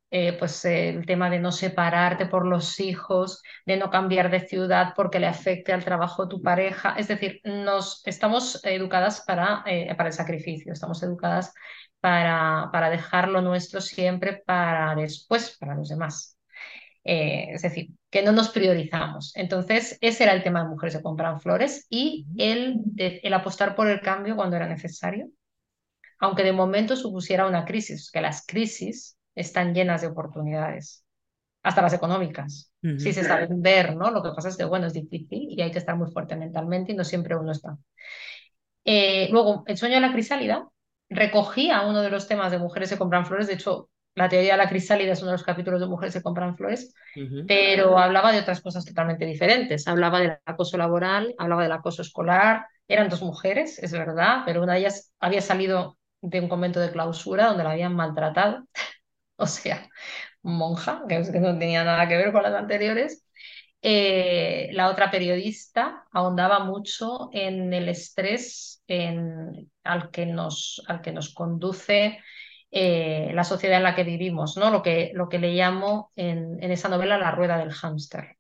eh, pues el tema de no separarte por los hijos, de no cambiar de ciudad porque le afecte al trabajo de tu pareja. Es decir, nos, estamos educadas para, para el sacrificio, estamos educadas para, para dejar lo nuestro siempre para después, para los demás. Eh, es decir, que no nos priorizamos. Entonces, ese era el tema de Mujeres que compran flores y el, el apostar por el cambio cuando era necesario, aunque de momento supusiera una crisis, que las crisis están llenas de oportunidades, hasta las económicas. Si se sabe ver, ¿no? Lo que pasa es que, bueno, es difícil y hay que estar muy fuerte mentalmente y no siempre uno está. Eh, luego, El sueño de la crisálida recogía uno de los temas de Mujeres que compran flores, de hecho, la teoría de la crisálida es uno de los capítulos de Mujeres que compran flores, pero hablaba de otras cosas totalmente diferentes. Hablaba del acoso laboral, hablaba del acoso escolar. Eran dos mujeres, es verdad, pero una de ellas había salido de un convento de clausura donde la habían maltratado, [laughs] o sea, monja, que no tenía nada que ver con las anteriores. Eh, la otra periodista ahondaba mucho en el estrés en, al, que nos, al que nos conduce eh, la sociedad en la que vivimos, ¿no? Lo que, lo que le llamo en, esa novela la rueda del hámster.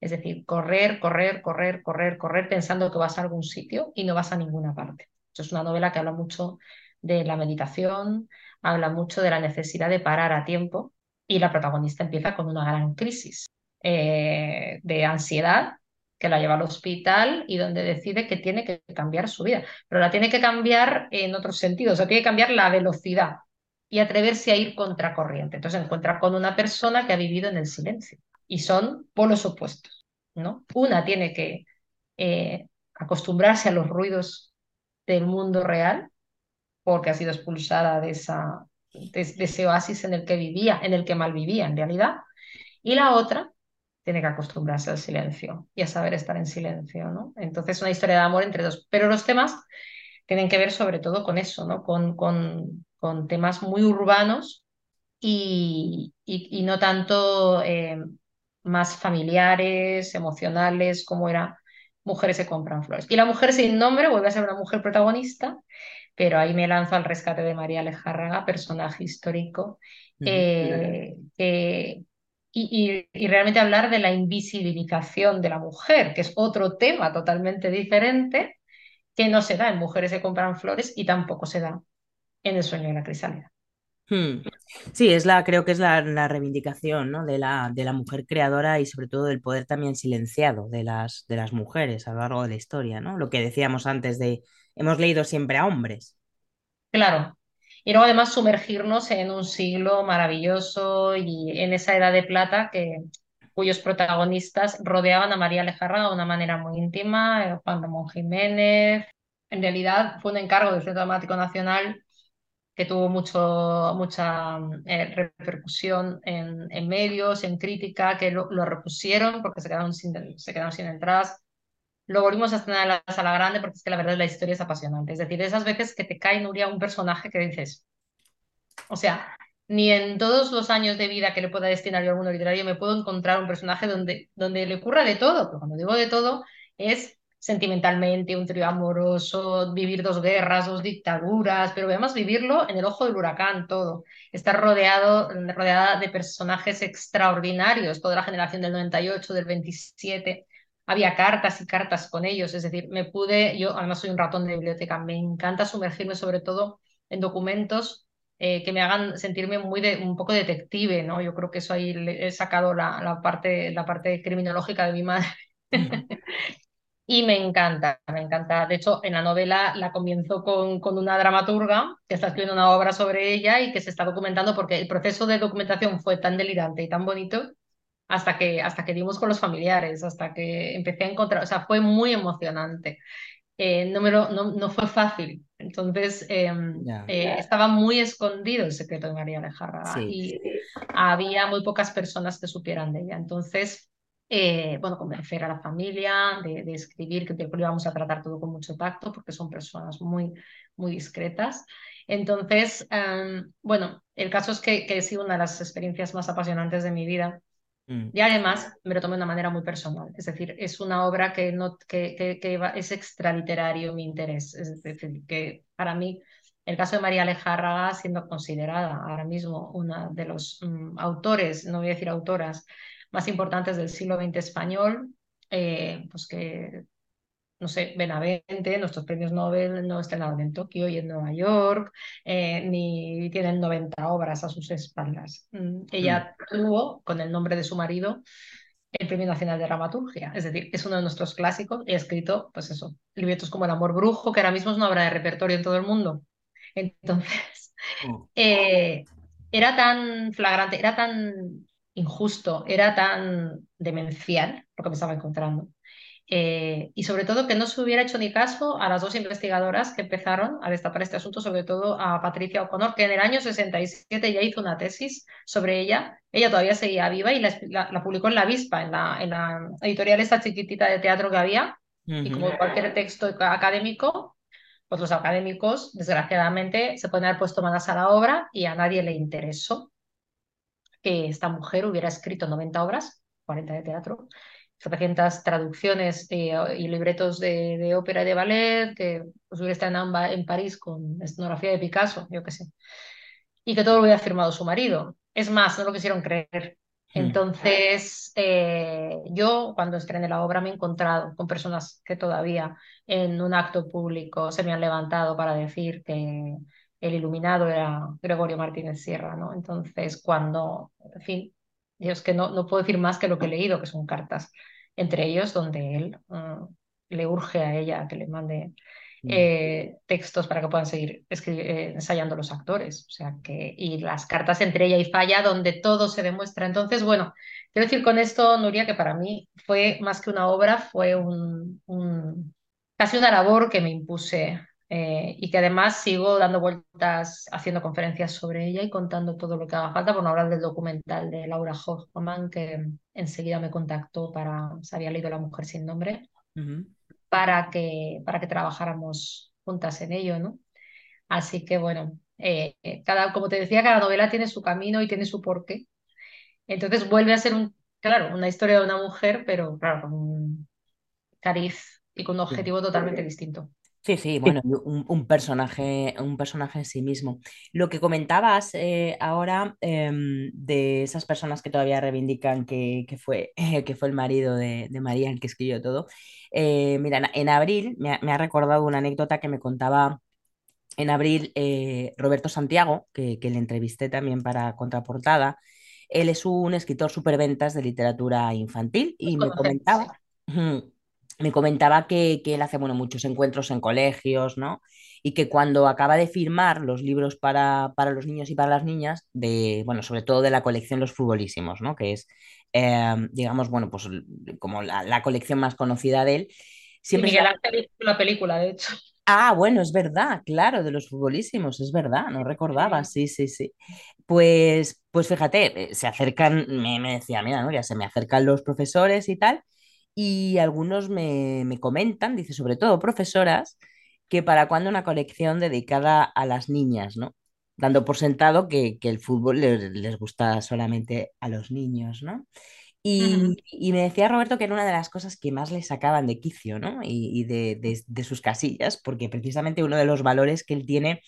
Es decir, correr, correr, correr, correr, correr pensando que vas a algún sitio y no vas a ninguna parte. es una novela que habla mucho de la meditación, habla mucho de la necesidad de parar a tiempo y la protagonista empieza con una gran crisis eh, de ansiedad que la lleva al hospital y donde decide que tiene que cambiar su vida, pero la tiene que cambiar en otros sentidos, o tiene que cambiar la velocidad y atreverse a ir contracorriente. Entonces encuentra con una persona que ha vivido en el silencio y son polos opuestos, ¿no? Una tiene que eh, acostumbrarse a los ruidos del mundo real porque ha sido expulsada de, esa, de ese oasis en el que vivía, en el que mal vivía en realidad, y la otra tiene que acostumbrarse al silencio y a saber estar en silencio, ¿no? Entonces, una historia de amor entre dos. Pero los temas tienen que ver sobre todo con eso, ¿no? Con, con, con temas muy urbanos y, y, no tanto eh, más familiares, emocionales, como era Mujeres se compran flores. Y la mujer sin nombre vuelve a ser una mujer protagonista, pero ahí me lanzo al rescate de María Alejárraga, personaje histórico, eh, y, y, y, realmente hablar de la invisibilización de la mujer, que es otro tema totalmente diferente, que no se da en Mujeres que compran flores y tampoco se da en el sueño de la crisálida. Hmm. Sí, es la, creo que es la, reivindicación ¿no? de, la, de la mujer creadora y sobre todo del poder también silenciado de las, de las mujeres a lo largo de la historia, ¿no? Lo que decíamos antes de hemos leído siempre a hombres. Claro. Y luego además sumergirnos en un siglo maravilloso y en esa edad de plata que, cuyos protagonistas rodeaban a María Lejarra de una manera muy íntima, Juan Ramón Jiménez, en realidad fue un encargo del Centro Dramático Nacional que tuvo mucho, mucha eh, repercusión en, medios, en crítica, que lo, lo, repusieron porque se quedaron sin, se quedaron sin entradas. Lo volvimos a estrenar en la sala grande porque es que la verdad la historia es apasionante. Es decir, esas veces que te cae, Nuria, un personaje que dices, o sea, ni en todos los años de vida que le pueda destinar yo a alguno literario me puedo encontrar un personaje donde, donde le ocurra de todo. Pero cuando digo de todo, es sentimentalmente, un trío amoroso, vivir dos guerras, dos dictaduras, pero además vivirlo en el ojo del huracán todo. Estar rodeado, rodeada de personajes extraordinarios, toda la generación del 98, del 27. Había cartas y cartas con ellos, es decir, me pude, yo además soy un ratón de biblioteca, me encanta sumergirme sobre todo en documentos eh, que me hagan sentirme muy de, un poco detective, ¿no? Yo creo que eso ahí he sacado la, la parte, la parte criminológica de mi madre. [laughs] Y me encanta, me encanta. De hecho, en la novela la comienzo con, con una dramaturga que está escribiendo una obra sobre ella y que se está documentando porque el proceso de documentación fue tan delirante y tan bonito hasta que, hasta que dimos con los familiares, hasta que empecé a encontrar, o sea, fue muy emocionante. Eh, no, me lo, no, no, fue fácil. Entonces, eh, eh, estaba muy escondido el secreto de María Alejarra y había muy pocas personas que supieran de ella. Entonces, eh, bueno, convencer a la familia de, escribir, que lo íbamos a tratar todo con mucho tacto, porque son personas muy, muy discretas. Entonces, em, bueno, el caso es que, que ha sido una de las experiencias más apasionantes de mi vida. Mm. Y además me lo tomé de una manera muy personal, es decir, es una obra que, no, que, que, que es extraliterario mi interés, es decir, que para mí el caso de María Alejárraga, siendo considerada ahora mismo una de los mm, autores, no voy a decir autoras, más importantes del siglo XX español, eh, pues que, no sé, Benavente, nuestros premios Nobel no estrenaron en Tokio y en Nueva York, eh, ni tienen 90 obras a sus espaldas. Mm, ella mm. tuvo, con el nombre de su marido, el Premio Nacional de Dramaturgia. Es decir, es uno de nuestros clásicos y ha escrito, pues eso, libretos como El Amor Brujo, que ahora mismo es una obra de repertorio en todo el mundo. Entonces, oh. [laughs] eh, era tan flagrante, era tan injusto, era tan demencial lo que me estaba encontrando. Eh, y sobre todo que no se hubiera hecho ni caso a las dos investigadoras que empezaron a destapar este asunto, sobre todo a Patricia O'Connor, que en el año 67 ya hizo una tesis sobre ella. Ella todavía seguía viva y la, publicó en La Avispa, en la, en la, editorial esta chiquitita de teatro que había. Y como cualquier texto académico, pues los académicos, desgraciadamente, se pueden haber puesto manos a la obra y a nadie le interesó que esta mujer hubiera escrito 90 obras, 40 de teatro, 700 traducciones eh, y libretos de, de, ópera y de ballet, que pues, hubiera estado en, en París con escenografía de Picasso, yo qué sé, y que todo lo hubiera firmado su marido. Es más, no lo quisieron creer. Hmm. Entonces, eh, yo cuando estrené la obra me he encontrado con personas que todavía en un acto público se me han levantado para decir que el iluminado era Gregorio Martínez Sierra, ¿no? Entonces, cuando, en fin, yo es que no, no puedo decir más que lo que he leído, que son cartas, entre ellos donde él mm, le urge a ella que le mande mm. eh, textos para que puedan seguir eh, ensayando los actores. O sea que, y las cartas entre ella y Falla, donde todo se demuestra. Entonces, bueno, quiero decir con esto, Nuria, que para mí fue más que una obra, fue un, un casi una labor que me impuse eh, y que además sigo dando vueltas, haciendo conferencias sobre ella y contando todo lo que haga falta, por no hablar del documental de Laura Hoffman, que enseguida me contactó para, se había leído La mujer sin nombre, para, que, para que trabajáramos juntas en ello, ¿no? Así que bueno, eh, cada, como te decía, cada novela tiene su camino y tiene su porqué. Entonces vuelve a ser un, claro, una historia de una mujer, pero claro, con un cariz y con un objetivo totalmente distinto. Sí, sí, bueno, un, personaje, un personaje en sí mismo. Lo que comentabas eh, ahora em, de esas personas que todavía reivindican que, fue, [laughs] que fue el marido de, María el que escribió todo. Eh, mira, en abril me ha, recordado una anécdota que me contaba en abril eh, Roberto Santiago, que, le entrevisté también para Contraportada. Él es un escritor superventas de literatura infantil y me [laughs] comentaba me comentaba que, él hace bueno, muchos encuentros en colegios, ¿no? Y que cuando acaba de firmar los libros para, para, los niños y para las niñas, de, bueno, sobre todo de la colección Los Futbolísimos, ¿no? Que es, em, digamos, bueno, pues como la, colección más conocida de él. Siempre Miguel Ángel hizo la película, de hecho. Ah, bueno, es verdad, claro, de los futbolísimos, es verdad, no recordaba, Sí. sí, sí, sí. Pues, pues fíjate, eh, se acercan, me, me decía, mira, Nuria, se me acercan los profesores y tal, y algunos me, me comentan, dice, sobre todo profesoras, que para cuándo una colección dedicada a las niñas, ¿no? Dando por sentado que, que el fútbol les, les gusta solamente a los niños, ¿no? Y, y me decía Roberto que era una de las cosas que más le sacaban de quicio, ¿no? Y, y de, de- de sus casillas, porque precisamente uno de los valores que él tiene,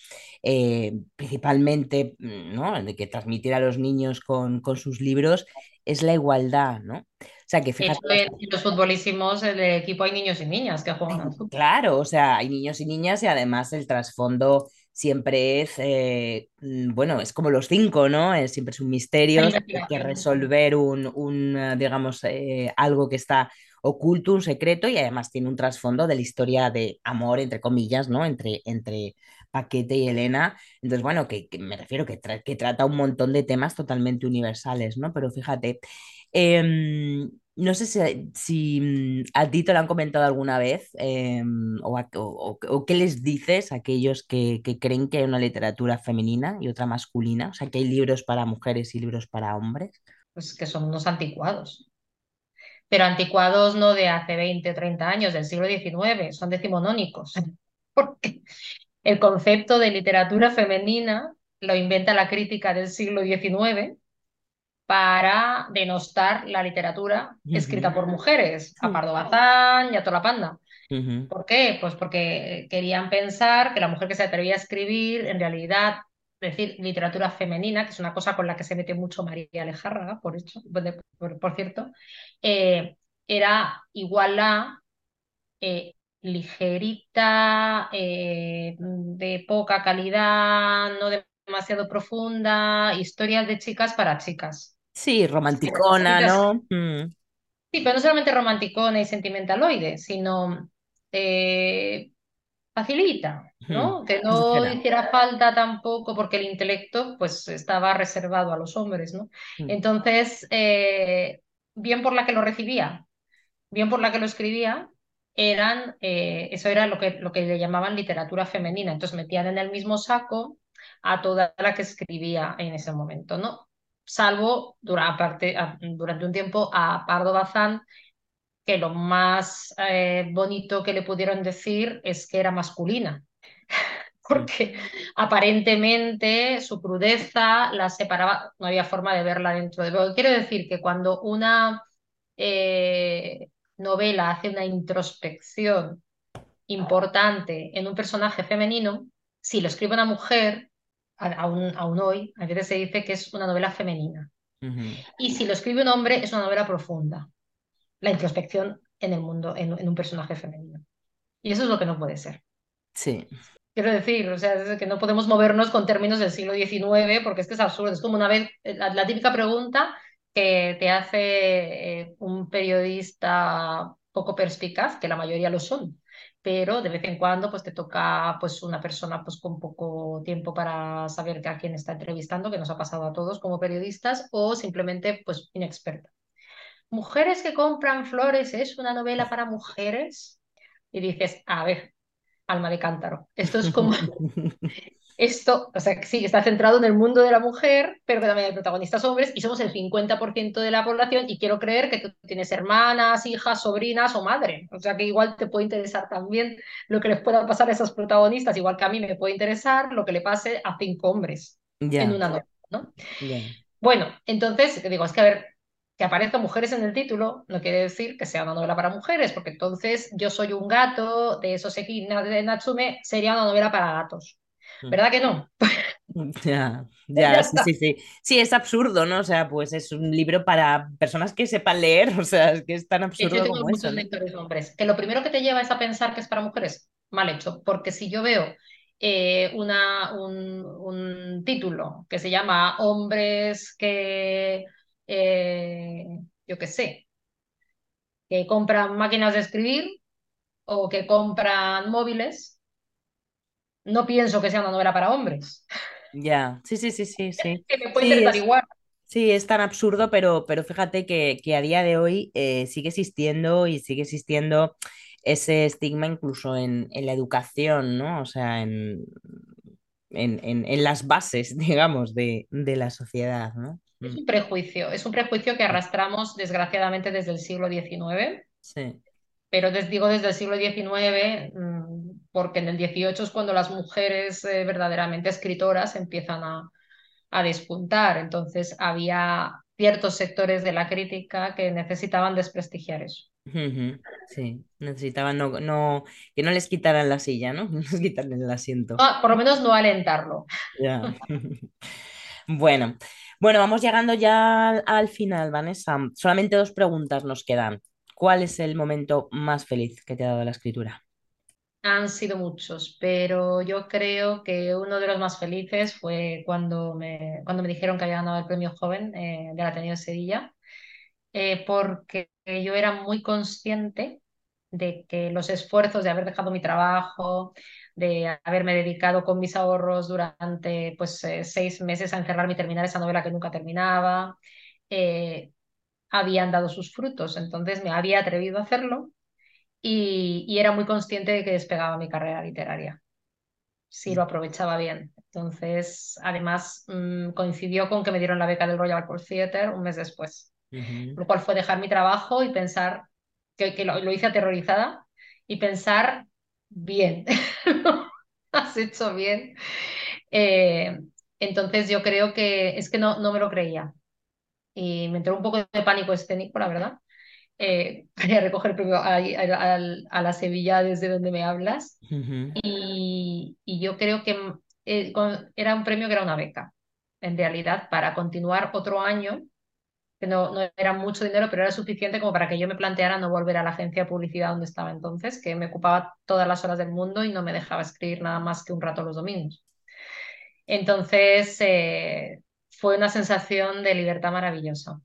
eh, principalmente, mm, ¿no? De que transmitir a los niños con, con sus libros, es la igualdad, ¿no? O sea, que fíjate, en los futbolísimos del equipo hay niños y niñas que juegan al [laughs] fútbol. Claro, o sea, hay niños y niñas y además el trasfondo siempre es, eh, mm, bueno, es como los cinco, ¿no? Es, siempre es un misterio, hay que resolver un, un, eh, digamos, eh, algo que está oculto, un secreto y además tiene un trasfondo de la historia de amor, entre comillas, ¿no? Entre, entre Paquete y Elena. Entonces, bueno, que, que me refiero que, tra- que trata un montón de temas totalmente universales, ¿no? Pero fíjate. Em, no sé si, mm, a ti te lo han comentado alguna vez em, o- o qué les dices a aquellos que, que creen que hay una literatura femenina y otra masculina, o sea, que hay libros para mujeres y libros para hombres. Pues que son unos anticuados. Pero anticuados no de hace 20 o 30 años, del siglo XIX, son decimonónicos. [laughs] Porque el concepto de literatura femenina lo inventa la crítica del siglo XIX para denostar la literatura escrita por mujeres, a Pardo Bazán y a toda la panda. ¿Por qué? Pues porque querían pensar que la mujer que se atrevía a escribir, en realidad, decir literatura femenina, que es una cosa con la que se mete mucho María Alejárraga, por, hecho, por, por cierto, eh, era igual a eh, ligerita, eh, de poca calidad, no demasiado profunda, historias de chicas para chicas. Sí, romanticona, ¿no? Mm, Sí, pero no solamente romanticona y sentimentaloide, sino eh, facilita, mm, ¿no? Que no hiciera falta tampoco, porque el intelecto pues estaba reservado a los hombres, ¿no? Mm, Entonces, eh, bien por la que lo recibía, bien por la que lo escribía, eran, eh, eso era lo que, lo que le llamaban literatura femenina. Entonces metían en el mismo saco a toda la que escribía en ese momento, ¿no? Salvo durante, durante un tiempo a Pardo Bazán, que lo más eh, bonito que le pudieron decir es que era masculina. [laughs] Porque aparentemente su crudeza la separaba, no había forma de verla dentro de... Pero quiero decir que cuando una eh, novela hace una introspección importante en un personaje femenino, si lo escribe una mujer, aún, aún hoy, a veces se dice que es una novela femenina. Y si lo escribe un hombre, es una novela profunda, la introspección en el mundo, en, en un personaje femenino. Y eso es lo que no puede ser. Sí. Quiero decir, o sea, es que no podemos movernos con términos del siglo XIX porque es que es absurdo. Es como una vez, la, la típica pregunta que te hace eh, un periodista poco perspicaz, que la mayoría lo son, pero de vez en cuando pues te toca pues una persona pues con poco tiempo para saber a quién está entrevistando, que nos ha pasado a todos como periodistas, o simplemente pues inexperta. Mujeres que compran flores es una novela para mujeres y dices, a ver, alma de cántaro. Esto es como [laughs] [laughs] esto, o sea, que sí, está centrado en el mundo de la mujer, pero que también hay protagonistas hombres y somos el 50% de la población y quiero creer que tú tienes hermanas, hijas, sobrinas o madre. O sea, que igual te puede interesar también lo que les pueda pasar a esos protagonistas, igual que a mí me puede interesar lo que le pase a cinco hombres en una novela, ¿no? Bueno, entonces, digo, es que a ver, que aparezcan mujeres en el título no quiere decir que sea una novela para mujeres, porque entonces yo soy un gato de Soseki de Natsume, sería una novela para gatos. Mm. ¿Verdad que no? [laughs] Ya, [laughs] Ya ya, sí, sí, sí. Sí, es absurdo, ¿no? O sea, pues es un libro para personas que sepan leer, [laughs] o sea, es que es tan hecho, yo absurdo tengo como eso, muchos ¿no? lectores hombres, que lo primero que te lleva es a pensar que es para mujeres. Mal hecho, porque si yo veo eh, una, un, un título que se llama Hombres que, eh, yo qué sé, que compran máquinas de escribir o que compran móviles, no pienso que sea una novela para hombres, Ya, sí, sí, sí, sí, sí. [laughs] que me puede Sí, es, igual. sí, es tan absurdo, pero, pero fíjate que, que a día de hoy eh, sigue existiendo y sigue existiendo ese estigma incluso en, en la educación, ¿no? O sea, en, en, en, en las bases, [laughs] digamos, de, de la sociedad, ¿no? Es Mm, un prejuicio, es un prejuicio que arrastramos desgraciadamente desde el siglo XIX, Sí. pero les digo desde el siglo XIX porque en el XVIII es cuando las mujeres eh, verdaderamente escritoras empiezan a, a despuntar. Entonces había ciertos sectores de la crítica que necesitaban desprestigiar eso. Sí, necesitaban no, no, que no les quitaran la silla, ¿no? [laughs] No les quitaran el asiento. Ah, por lo menos no alentarlo. Ya. [laughs] Bueno, bueno, vamos llegando ya al, al final, Vanessa. Solamente dos preguntas nos quedan. ¿Cuál es el momento más feliz que te ha dado la escritura? Han sido muchos, pero yo creo que uno de los más felices fue cuando me, cuando me dijeron que había ganado el premio joven eh, del Ateneo de Sevilla, eh, porque yo era muy consciente de que los esfuerzos de haber dejado mi trabajo, de haberme dedicado con mis ahorros durante pues, eh, seis meses a encerrarme y terminar esa novela que nunca terminaba, eh, habían dado sus frutos. Entonces me había atrevido a hacerlo y, y era muy consciente de que despegaba mi carrera literaria si lo aprovechaba bien. Entonces, además, mmm, coincidió con que me dieron la beca del Royal Court Theatre un mes después, lo cual fue dejar mi trabajo y pensar que, que lo, lo, hice aterrorizada y pensar bien, [laughs] has hecho bien. Eh, entonces, yo creo que es que no, no me lo creía y me entró un poco de pánico escénico, la verdad. Eh, [laughs] quería recoger premio a, a, a, la Sevilla desde donde me hablas y, y yo creo que eh, con, era un premio que era una beca, en realidad, para continuar otro año, que no, no era mucho dinero, pero era suficiente como para que yo me planteara no volver a la agencia de publicidad donde estaba entonces, que me ocupaba todas las horas del mundo y no me dejaba escribir nada más que un rato los domingos. Entonces, eh, fue una sensación de libertad maravillosa.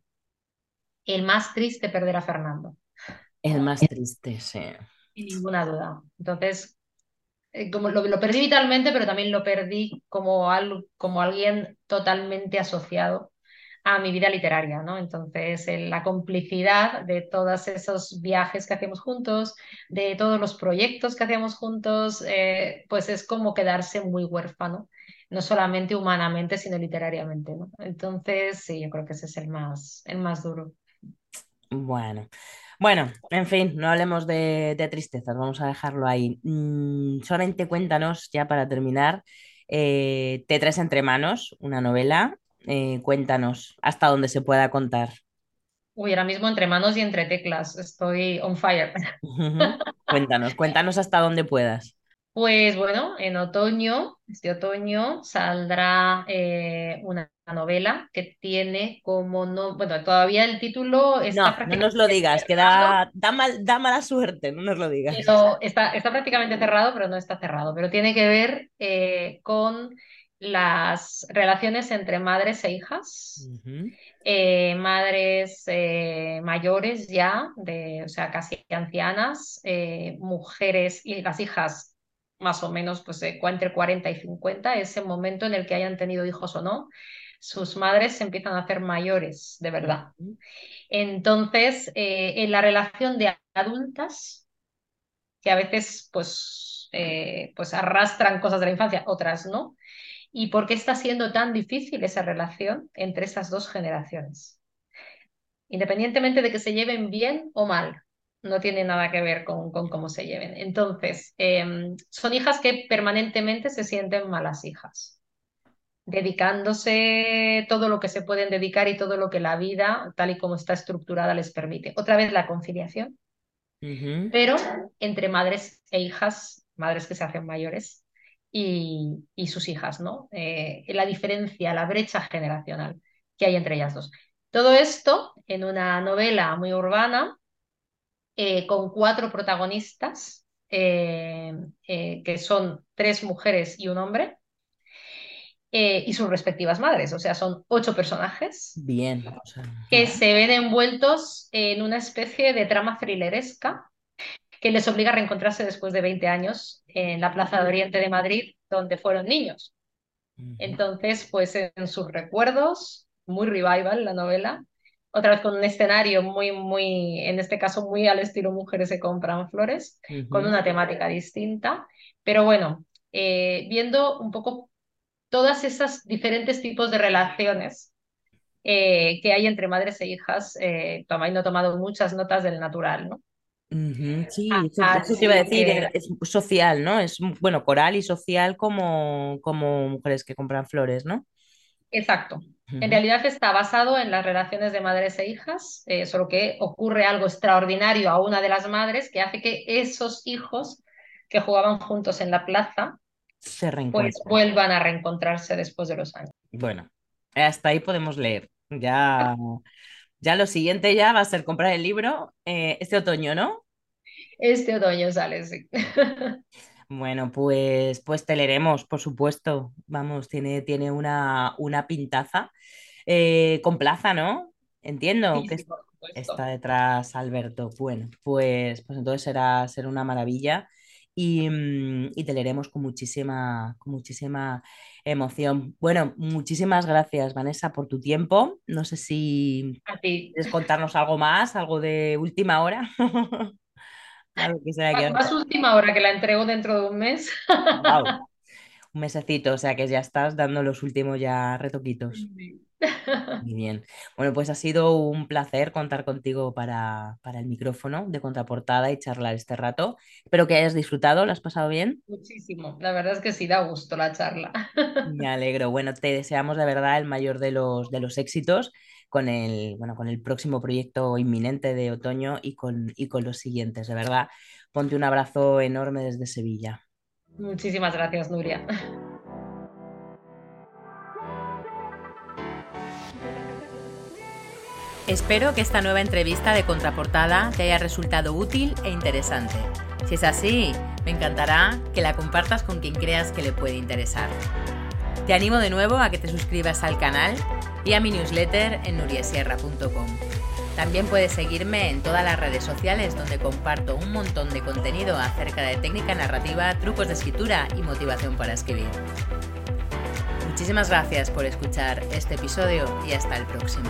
El más triste perder a Fernando. El más triste, sí. Sin ninguna duda. Entonces, eh, como lo, lo, perdí vitalmente, pero también lo perdí como, al, como alguien totalmente asociado a mi vida literaria, ¿no? Entonces, la complicidad de todos esos viajes que hacíamos juntos, de todos los proyectos que hacíamos juntos, eh, pues es como quedarse muy huérfano, no solamente humanamente, sino literariamente, ¿no? Entonces, sí, yo creo que ese es el más, el más duro. Bueno, bueno, en fin, no hablemos de, de tristezas, vamos a dejarlo ahí. Mm, solamente cuéntanos, ya para terminar, eh, Te traes entre manos, una novela. Eh, cuéntanos hasta dónde se pueda contar. Uy, ahora mismo entre manos y entre teclas, estoy on fire. [laughs] Cuéntanos, cuéntanos hasta dónde puedas. Pues bueno, en otoño, este otoño, saldrá eh, una novela que tiene como no, bueno, todavía el título está No, no nos lo digas, que cerrado, da, da, mal- da mala suerte, no nos lo digas. pero está, está prácticamente cerrado, pero no está cerrado, pero tiene que ver eh, con las relaciones entre madres e hijas, eh, madres eh, mayores ya, de, o sea, casi ancianas, eh, mujeres y las hijas más o menos pues, entre 40 y 50, ese momento en el que hayan tenido hijos o no, sus madres se empiezan a hacer mayores, de verdad. Entonces, eh, en la relación de adultas, que a veces pues, eh, pues arrastran cosas de la infancia, otras no, y por qué está siendo tan difícil esa relación entre esas dos generaciones, independientemente de que se lleven bien o mal. No tiene nada que ver con, con cómo se lleven. Entonces, eh, son hijas que permanentemente se sienten malas hijas dedicándose todo lo que se pueden dedicar y todo lo que la vida, tal y como está estructurada, les permite. Otra vez la conciliación, pero entre madres e hijas, madres que se hacen mayores y, y sus hijas, ¿no? Eh, la diferencia, la brecha generacional que hay entre ellas dos. Todo esto en una novela muy urbana, eh, con cuatro protagonistas, eh, eh, que son tres mujeres y un hombre, y sus respectivas madres. O sea, son ocho personajes Bien. o sea, que se ven envueltos en una especie de trama thrilleresca que les obliga a reencontrarse después de 20 años en la Plaza de Oriente de Madrid, donde fueron niños. Entonces, pues en sus recuerdos, muy revival la novela, otra vez con un escenario muy, muy, en este caso muy al estilo mujeres se compran flores, con una temática distinta. Pero bueno, eh, viendo un poco todas esas diferentes tipos de relaciones eh, que hay entre madres e hijas, eh, no tomado muchas notas del natural, ¿no? Sí, eso, te iba a decir, es social, ¿no? Es, bueno, coral y social como, como mujeres que compran flores, ¿no? Exacto. En realidad está basado en las relaciones de madres e hijas, eh, solo que ocurre algo extraordinario a una de las madres que hace que esos hijos que jugaban juntos en la plaza se pues vuelvan a reencontrarse después de los años. Bueno, hasta ahí podemos leer. Ya, ya lo siguiente ya va a ser comprar el libro eh, este otoño, ¿no? Este otoño sale, sí. [laughs] Bueno, pues, pues te leeremos, por supuesto. Vamos, tiene, tiene una, una pintaza eh, con plaza, ¿no? Entiendo que está detrás Alberto. Bueno, pues, pues entonces será, será una maravilla y, mm, y, te leeremos con muchísima, con muchísima emoción. Bueno, muchísimas gracias, Vanessa, por tu tiempo. No sé si quieres contarnos algo más, algo de última hora. [laughs] Más última hora que la entrego dentro de un mes. [laughs] Un mesecito, o sea que ya estás dando los últimos ya retoquitos. [laughs] Muy bien. Bueno, pues ha sido un placer contar contigo para, para, el micrófono de contraportada y charlar este rato. Espero que hayas disfrutado, ¿lo has pasado bien? Muchísimo, la verdad es que sí da gusto la charla. [laughs] Me alegro. Bueno, te deseamos de verdad el mayor de los, de los éxitos con el, bueno, con el próximo proyecto inminente de otoño y con, y con los siguientes. De verdad, ponte un abrazo enorme desde Sevilla. Muchísimas gracias, Nuria. Espero que esta nueva entrevista de contraportada te haya resultado útil e interesante. Si es así, me encantará que la compartas con quien creas que le puede interesar. Te animo de nuevo a que te suscribas al canal y a mi newsletter en nuriesierra.com. También puedes seguirme en todas las redes sociales donde comparto un montón de contenido acerca de técnica narrativa, trucos de escritura y motivación para escribir. Muchísimas gracias por escuchar este episodio y hasta el próximo.